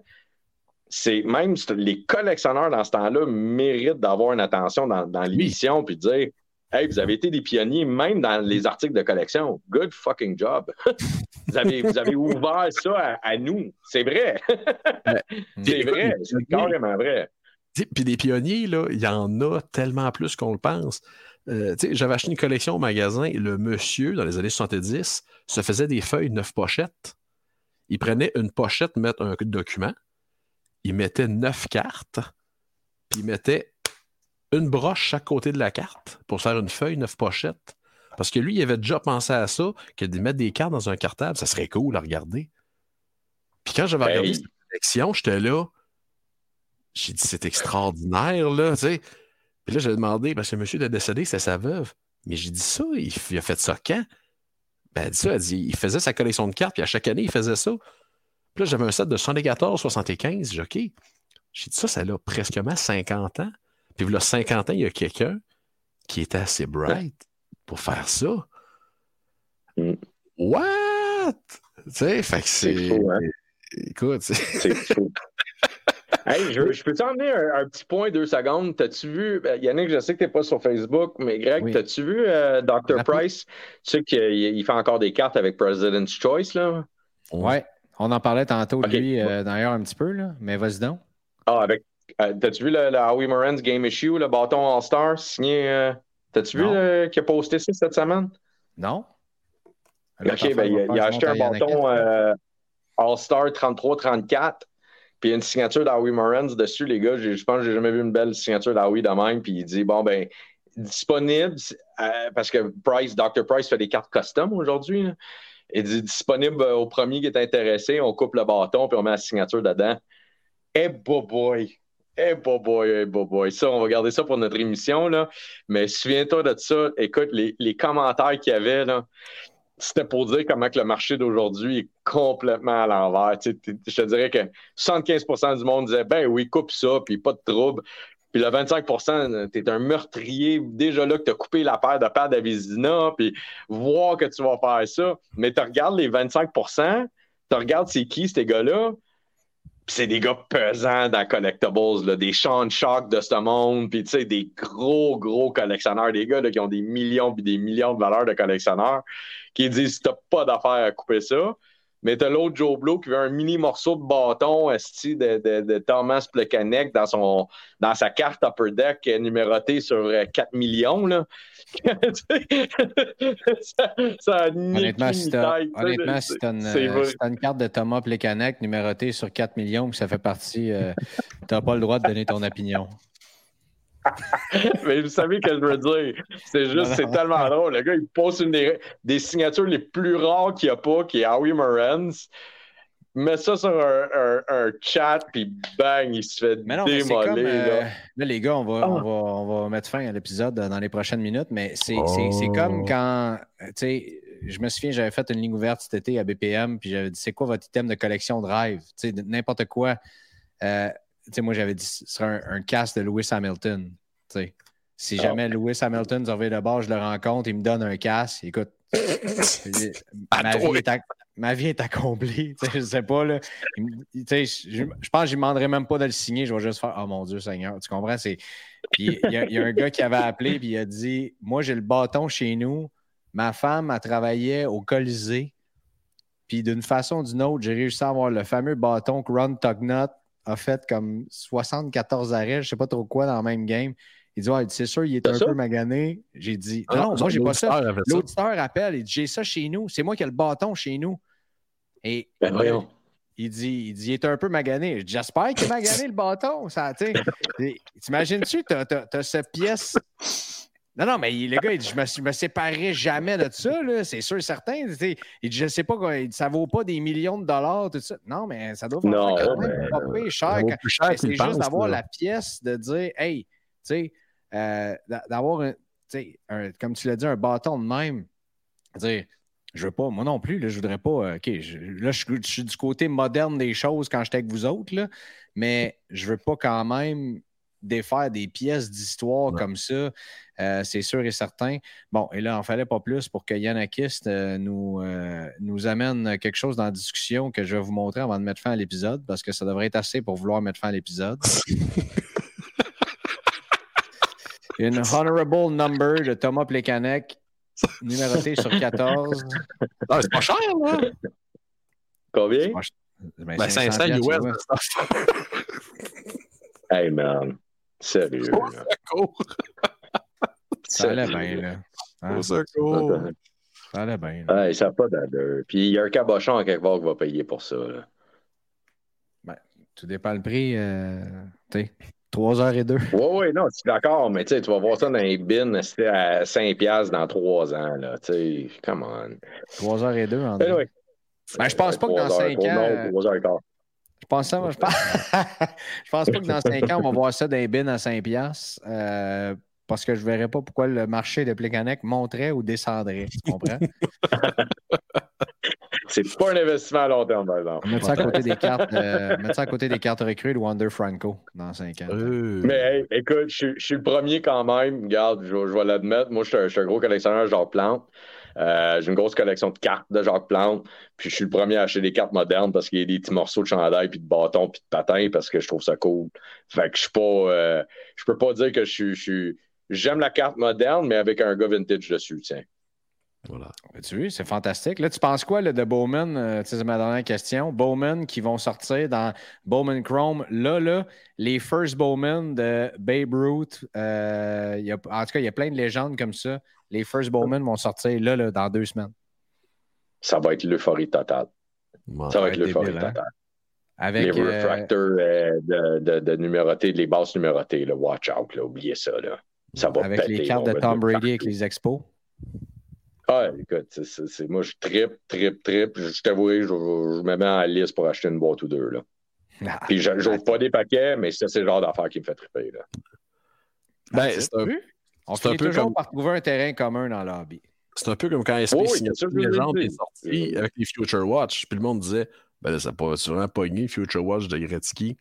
[SPEAKER 3] C'est même les collectionneurs dans ce temps-là méritent d'avoir une attention dans, l'émission puis de dire Hey, vous avez été des pionniers même dans les articles de collection. Good fucking job. vous, avez, vous avez ouvert ça à, nous. C'est vrai. c'est vrai. C'est carrément vrai.
[SPEAKER 2] Puis des pionniers, là, il y en a tellement plus qu'on le pense. Euh, j'avais acheté une collection au magasin et le monsieur, dans les années 70, se faisait des feuilles neuf pochettes. Il prenait une pochette, mettre un document, il mettait neuf cartes, puis il mettait une broche chaque côté de la carte pour faire une feuille neuf pochettes. Parce que lui, il avait déjà pensé à ça, que de mettre des cartes dans un cartable, ça serait cool à regarder. Puis quand j'avais regardé cette collection, j'étais là. J'ai dit, c'est extraordinaire, là, tu sais. Puis là, j'ai demandé, parce que le monsieur est décédé, c'est sa veuve. Mais j'ai dit ça, il, a fait ça quand? Ben, elle dit ça, elle dit, il faisait sa collection de cartes, puis à chaque année, il faisait ça. Puis là, j'avais un set de 74, 75, j'ai OK. J'ai dit ça, ça a presque 50 ans. Puis là, 50 ans, il y a quelqu'un qui était assez bright pour faire ça. Mm. What? Tu sais, fait que c'est. Hein? Écoute, c'est fou.
[SPEAKER 3] Hey, je, peux t'emmener un, un, petit point, deux secondes? T'as-tu vu, ben, Yannick, je sais que tu n'es pas sur Facebook, mais Greg, t'as-tu vu euh, Dr. Price? Tu sais qu'il fait encore des cartes avec President's Choice, là?
[SPEAKER 1] Ouais, on en parlait tantôt, de lui, euh, d'ailleurs, un petit peu, là, mais vas-y donc.
[SPEAKER 3] Ah, avec. Euh, t'as-tu vu le, Howie Moran's Game Issue, le bâton All-Star signé. T'as-tu vu qu'il a posté ça cette semaine?
[SPEAKER 1] Non.
[SPEAKER 3] ok, ben, il, il, a acheté un bâton All-Star 33-34 puis il y a une signature d'Howie Morans dessus, les gars. Je pense que j'ai jamais vu une belle signature d'Howie de même. Puis il dit bon, ben, disponible, euh, parce que Price, Dr. Price fait des cartes custom aujourd'hui. Il dit disponible au premier qui est intéressé, on coupe le bâton puis on met la signature dedans. Eh, hey, boy! Eh, boy, eh, boy! Ça, on va garder ça pour notre émission, là. Mais souviens-toi de ça. Écoute, les, les commentaires qu'il y avait, là, c'était pour dire comment que le marché d'aujourd'hui est complètement à l'envers. je te dirais que 75% du monde disait ben oui, coupe ça, puis pas de trouble. Puis le 25 tu es un meurtrier, déjà là que tu as coupé la paire de paires d'Avisina, puis voir que tu vas faire ça. Mais tu regardes les 25% tu regardes c'est qui ces gars-là, c'est des gars pesants dans Collectibles, là, des Sean Shock de ce monde, puis des gros, gros collectionneurs, des gars qui ont des millions puis des millions de valeurs de collectionneurs qui disent t'as pas d'affaire à couper ça. Mais t'as l'autre Joe Blow qui veut un mini morceau de bâton esti, de, de, de, Thomas Plekanec dans, son, dans sa carte Upper Deck numérotée sur 4 euh, millions. Là.
[SPEAKER 1] ça, ça honnêtement, si t'as une, une, carte de Thomas Plekanec numérotée sur 4 millions, que ça fait partie, euh, t'as pas le droit de donner ton opinion.
[SPEAKER 3] Mais vous savez ce que je veux dire. C'est juste, c'est tellement drôle. Le gars, il pose une des, signatures les plus rares qu'il n'y a pas, qui est Howie Morans. Met ça sur un, chat, puis bang, il se fait démolir. Euh,
[SPEAKER 1] là. les gars, on va, on, va, on va mettre fin à l'épisode dans les prochaines minutes, mais c'est comme oh. quand, tu sais, je me souviens, j'avais fait une ligne ouverte cet été à BPM, puis j'avais dit, c'est quoi votre item de collection de rêve? Tu sais, n'importe quoi. Euh, moi, j'avais dit ce serait un, cast de Lewis Hamilton. Si ah. jamais Lewis Hamilton revient de bord, je le rencontre, il me donne un casque. Écoute, ma, vie est accomplie. Je sais pas. Là, je, je pense que je ne demanderais même pas de le signer. Je vais juste faire Oh mon Dieu Seigneur. Tu comprends? Il y, a, y, a un gars qui avait appelé et il a dit Moi, j'ai le bâton chez nous. Ma femme a travaillé au Colisée. Puis d'une façon ou d'une autre, j'ai réussi à avoir le fameux bâton que Ron Tugnut a fait comme 74 arrêts, je ne sais pas trop quoi dans le même game. Il dit ouais, C'est sûr, il est un peu magané. J'ai dit ah Non, moi, j'ai pas ça. L'auditeur appelle, il dit J'ai ça chez nous. C'est moi qui ai le bâton chez nous. Et
[SPEAKER 3] ben, voyons.
[SPEAKER 1] Il dit, il dit, il est un peu magané. J'espère qu'il est magané le bâton. T'imagines-tu, tu as, cette pièce non, non, mais le gars, il dit Je me, me séparerai jamais de ça, c'est sûr et certain. Il dit Je sais pas, ça vaut pas des millions de dollars, tout ça. Non, mais ça doit
[SPEAKER 3] non,
[SPEAKER 1] quand même pas cher. C'est juste d'avoir la pièce de dire Hey, tu sais, euh, d'avoir, un, comme tu l'as dit, un bâton de même. Dire, je veux pas, moi non plus, là, je voudrais pas. Euh, OK, là, je, suis du côté moderne des choses quand j'étais avec vous autres, là, mais je veux pas quand même défaire des pièces d'histoire comme ça, euh, c'est sûr et certain. Bon, et là, il n'en fallait pas plus pour que Yann euh, nous, euh, nous amène quelque chose dans la discussion que je vais vous montrer avant de mettre fin à l'épisode, parce que ça devrait être assez pour vouloir mettre fin à l'épisode. Une honorable number de Thomas Plekanec, numéroté sur 14.
[SPEAKER 2] Ah, c'est pas cher, là.
[SPEAKER 3] Combien?
[SPEAKER 1] Ben,
[SPEAKER 2] Ben, 500
[SPEAKER 1] piastres
[SPEAKER 2] US.
[SPEAKER 3] Hey, man. Sérieux.
[SPEAKER 2] Au secours.
[SPEAKER 1] ça allait bien, là. Hein?
[SPEAKER 2] Au secours.
[SPEAKER 1] Ça allait bien. Là.
[SPEAKER 3] Ouais, ça n'a pas d'allure. Puis il y a un cabochon à quelque part qui va payer pour ça. Là.
[SPEAKER 1] Ben, dépend le prix. Euh, tu sais. 3h02.
[SPEAKER 3] Oui, oui, non, d'accord, mais tu vas voir ça dans les bins à 5$ dans 3 ans. Là, come on.
[SPEAKER 1] 3h02 en
[SPEAKER 3] anyway.
[SPEAKER 1] Ben, je pense pas que dans 5 ans.
[SPEAKER 3] Non, 3h15.
[SPEAKER 1] Je pense, ça, moi, je, pense... je pense pas que dans 5 ans, on va voir ça dans les bins à 5 piastres. euh, parce que je verrais pas pourquoi le marché de Plekanec monterait ou descendrait. Tu comprends?
[SPEAKER 3] C'est pas un investissement à long terme, par exemple.
[SPEAKER 1] Mettre ça à côté des cartes, euh, à côté des cartes recrues de Wander Franco dans 5 ans.
[SPEAKER 2] Euh,
[SPEAKER 3] Mais hey, écoute, je, suis- je suis le premier quand même. Regarde, je, je vais l'admettre. Moi, je suis un, je suis un gros collectionneur Jacques Plante. Euh, j'ai une grosse collection de cartes de Jacques Plante. Puis je suis le premier à acheter des cartes modernes parce qu'il y a des petits morceaux de chandail, puis de bâton, puis de patin parce que je trouve ça cool. Fait que je suis pas. euh, je peux pas dire que je suis. J'aime la carte moderne, mais avec un gars vintage dessus, tiens.
[SPEAKER 2] Voilà.
[SPEAKER 1] Tu vois, c'est fantastique. Là, tu penses quoi là, de Bowman? Euh, tu sais, c'est ma dernière question. Bowman qui vont sortir dans Bowman Chrome. Là, là, les first Bowman de Babe Ruth. euh, il y a- en tout cas, il y a plein de légendes comme ça. Les first Bowman vont sortir là, là, dans deux semaines.
[SPEAKER 3] Ça va être l'euphorie totale.
[SPEAKER 2] Ouais.
[SPEAKER 3] Ça va être l'euphorie
[SPEAKER 1] hein?
[SPEAKER 3] totale.
[SPEAKER 1] Avec,
[SPEAKER 3] les
[SPEAKER 1] euh,
[SPEAKER 3] refractors euh, de, de, de numérotés, les bases numérotées, là, watch out, là, oubliez ça. Là. Ça va
[SPEAKER 1] avec
[SPEAKER 3] péter,
[SPEAKER 1] les cartes de Tom Brady avec les expos.
[SPEAKER 3] Ah, écoute, c'est- moi, je tripe, tripe, tripe. Je t'avouerai, je, je me mets en liste pour acheter une boîte ou deux. Là.
[SPEAKER 1] Ah,
[SPEAKER 3] Puis, je j'ouvre pas des paquets, mais ça, c'est le genre d'affaire qui me fait triper. Là.
[SPEAKER 2] Ben, c'est un,
[SPEAKER 1] On
[SPEAKER 2] c'est un
[SPEAKER 1] finit
[SPEAKER 2] peu
[SPEAKER 1] toujours
[SPEAKER 2] comme-
[SPEAKER 1] par trouver un terrain commun dans le hobby.
[SPEAKER 2] c'est un peu comme quand SP
[SPEAKER 3] Oui, oui,
[SPEAKER 2] signait
[SPEAKER 3] c'est ça que
[SPEAKER 2] une
[SPEAKER 3] je
[SPEAKER 2] légende
[SPEAKER 3] voulais
[SPEAKER 2] est sorti avec les Future Watch. Puis le monde disait Ben, ça pas sûrement pogné, Future Watch de Gretzky.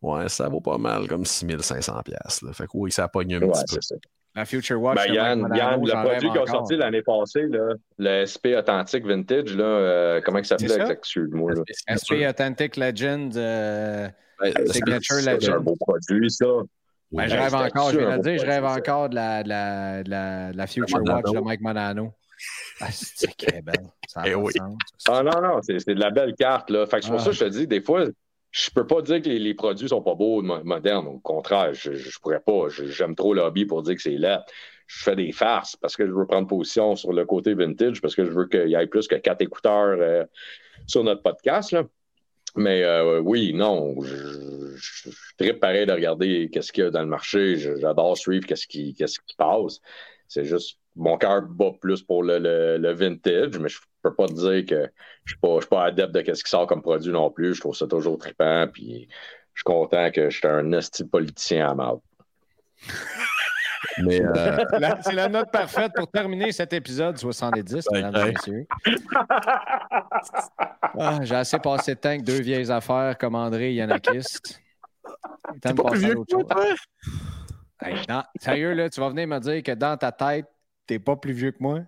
[SPEAKER 2] Ouais, ça vaut pas mal comme 6500$. piastres, là. Fait que oui, ça a pogné un
[SPEAKER 3] Ouais,
[SPEAKER 2] petit peu.
[SPEAKER 3] ça.
[SPEAKER 1] La Future Watch.
[SPEAKER 3] Ben, Yann, Yann, le produit
[SPEAKER 1] rêve
[SPEAKER 3] qui a
[SPEAKER 1] encore.
[SPEAKER 3] sorti l'année passée, là, le SP Authentique Vintage, là, euh, comment il s'appelait? Là?
[SPEAKER 1] SP Authentic Legend. euh,
[SPEAKER 2] Ben,
[SPEAKER 1] Signature Legend.
[SPEAKER 3] C'est un beau produit, ça.
[SPEAKER 1] Ben, je rêve encore, je viens de dire, je rêve encore de la, de la, de la, de la Future. Watch de Mike Modano. Ah, c'est est belle. Ça a
[SPEAKER 2] Eh
[SPEAKER 1] pas de
[SPEAKER 2] oui.
[SPEAKER 1] sens.
[SPEAKER 3] Ah non, non, c'est c'est de la belle carte. Là. Fait que c'est pour
[SPEAKER 1] Ah.
[SPEAKER 3] ça que je te dis, des fois, je peux pas dire que les, les produits sont pas beaux, mo- modernes. Au contraire, je, je pourrais pas. Je- J'aime trop le hobby pour dire que c'est laid. Je fais des farces parce que je veux prendre position sur le côté vintage, parce que je veux qu'il y ait plus que quatre écouteurs euh, sur notre podcast. Là. Mais euh, oui, non, je, je, je pareil de regarder qu'est-ce qu'il y a dans le marché. J'adore suivre qu'est-ce qui, qu'est-ce qui passe. C'est juste, mon cœur bat plus pour le, le, le vintage, mais je peux pas te dire que je suis pas, je suis pas adepte de qu'est-ce qui sort comme produit non plus. Je trouve ça toujours trippant, puis je suis content que je suis un esti politicien à mal.
[SPEAKER 2] Mais euh,
[SPEAKER 1] La- C'est la note parfaite pour terminer cet épisode 70,
[SPEAKER 2] Ouais,
[SPEAKER 1] mesdames et
[SPEAKER 2] ouais.
[SPEAKER 1] messieurs. Ah, J'ai assez passé de temps avec deux vieilles affaires comme André et Yannakis.
[SPEAKER 2] t'es pas plus vieux que moi, toi?
[SPEAKER 1] Hey, non, sérieux, là, tu vas venir me dire que dans ta tête, t'es pas plus vieux que moi?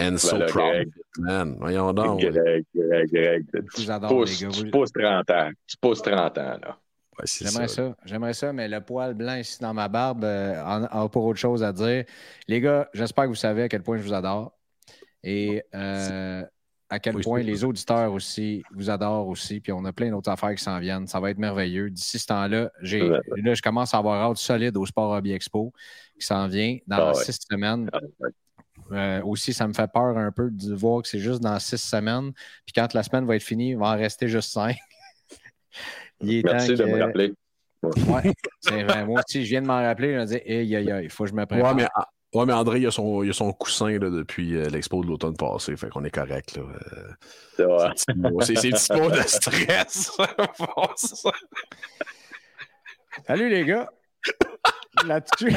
[SPEAKER 2] And so
[SPEAKER 3] Voilà,
[SPEAKER 2] proud,
[SPEAKER 3] Greg.
[SPEAKER 2] man. Voyons donc.
[SPEAKER 3] Greg, Greg, Tu
[SPEAKER 1] vous adore,
[SPEAKER 3] pousses,
[SPEAKER 1] les gars.
[SPEAKER 3] tu
[SPEAKER 1] Vous-
[SPEAKER 3] pousses 30 ans. Tu pousses 30 ans, là.
[SPEAKER 1] J'aimerais
[SPEAKER 2] ça.
[SPEAKER 1] ça. J'aimerais ça, mais le poil blanc ici dans ma barbe euh, en- pour autre chose à dire. Les gars, j'espère que vous savez à quel point je vous adore. Et euh, à quel
[SPEAKER 2] Oui,
[SPEAKER 1] point les auditeurs aussi vous adorent aussi. Puis on a plein d'autres affaires qui s'en viennent. Ça va être merveilleux. D'ici ce temps-là, j'ai, là, je commence à avoir hâte solide au Sport Hobby Expo qui s'en vient dans
[SPEAKER 3] Ah ouais.
[SPEAKER 1] six semaines.
[SPEAKER 3] Ah, ouais.
[SPEAKER 1] Euh, aussi, ça me fait peur un peu de voir que c'est juste dans six semaines. Puis quand la semaine va être finie, il va en rester juste cinq. Il est
[SPEAKER 3] Merci
[SPEAKER 1] temps
[SPEAKER 3] de
[SPEAKER 1] que-
[SPEAKER 3] me rappeler.
[SPEAKER 1] Ouais, c'est vrai. Moi aussi, je viens de m'en rappeler. Je me dis, aïe, aïe, aïe, il faut que je me prépare.
[SPEAKER 2] Ouais, mais, ouais, mais André, il a son, il a son coussin là, depuis euh, l'expo de l'automne passé. Fait qu'on est correct. Là. Euh,
[SPEAKER 3] C'est vrai.
[SPEAKER 2] c'est le petit mot- c'est c'est le petit mot de stress.
[SPEAKER 1] Salut les gars! Là-dessus.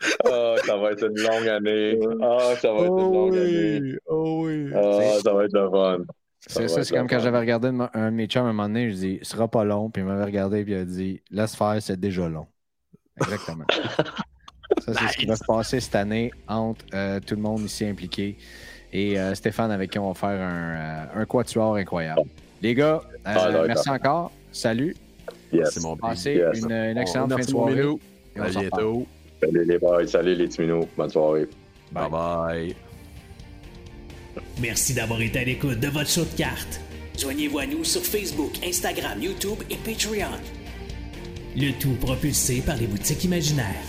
[SPEAKER 3] Ah, ça va être une longue année. Ah, ça va être une longue année.
[SPEAKER 1] oh oui.
[SPEAKER 3] Ah, ça va être le fun.
[SPEAKER 1] C'est ça, c'est comme quand j'avais regardé un un de mes chums à un moment donné, je dis, ce sera pas long, puis il m'avait regardé, puis il a dit, laisse faire, c'est déjà long. Exactement. ça, c'est ce qui va se passer cette année entre euh, tout le monde ici impliqué et euh, Stéphane, avec qui on va faire un, euh, un quatuor incroyable. Les gars, euh,
[SPEAKER 3] Ah,
[SPEAKER 1] merci encore. Salut.
[SPEAKER 2] Yes. C'est mon
[SPEAKER 1] Passez une, une, excellente fin de soirée.
[SPEAKER 2] À bientôt.
[SPEAKER 3] Salut les boys, salut les Bonne soirée.
[SPEAKER 2] Bye bye.
[SPEAKER 4] Merci d'avoir été à l'écoute de votre show de cartes. Joignez-vous à nous sur Facebook, Instagram, YouTube et Patreon. Le tout propulsé par les boutiques imaginaires.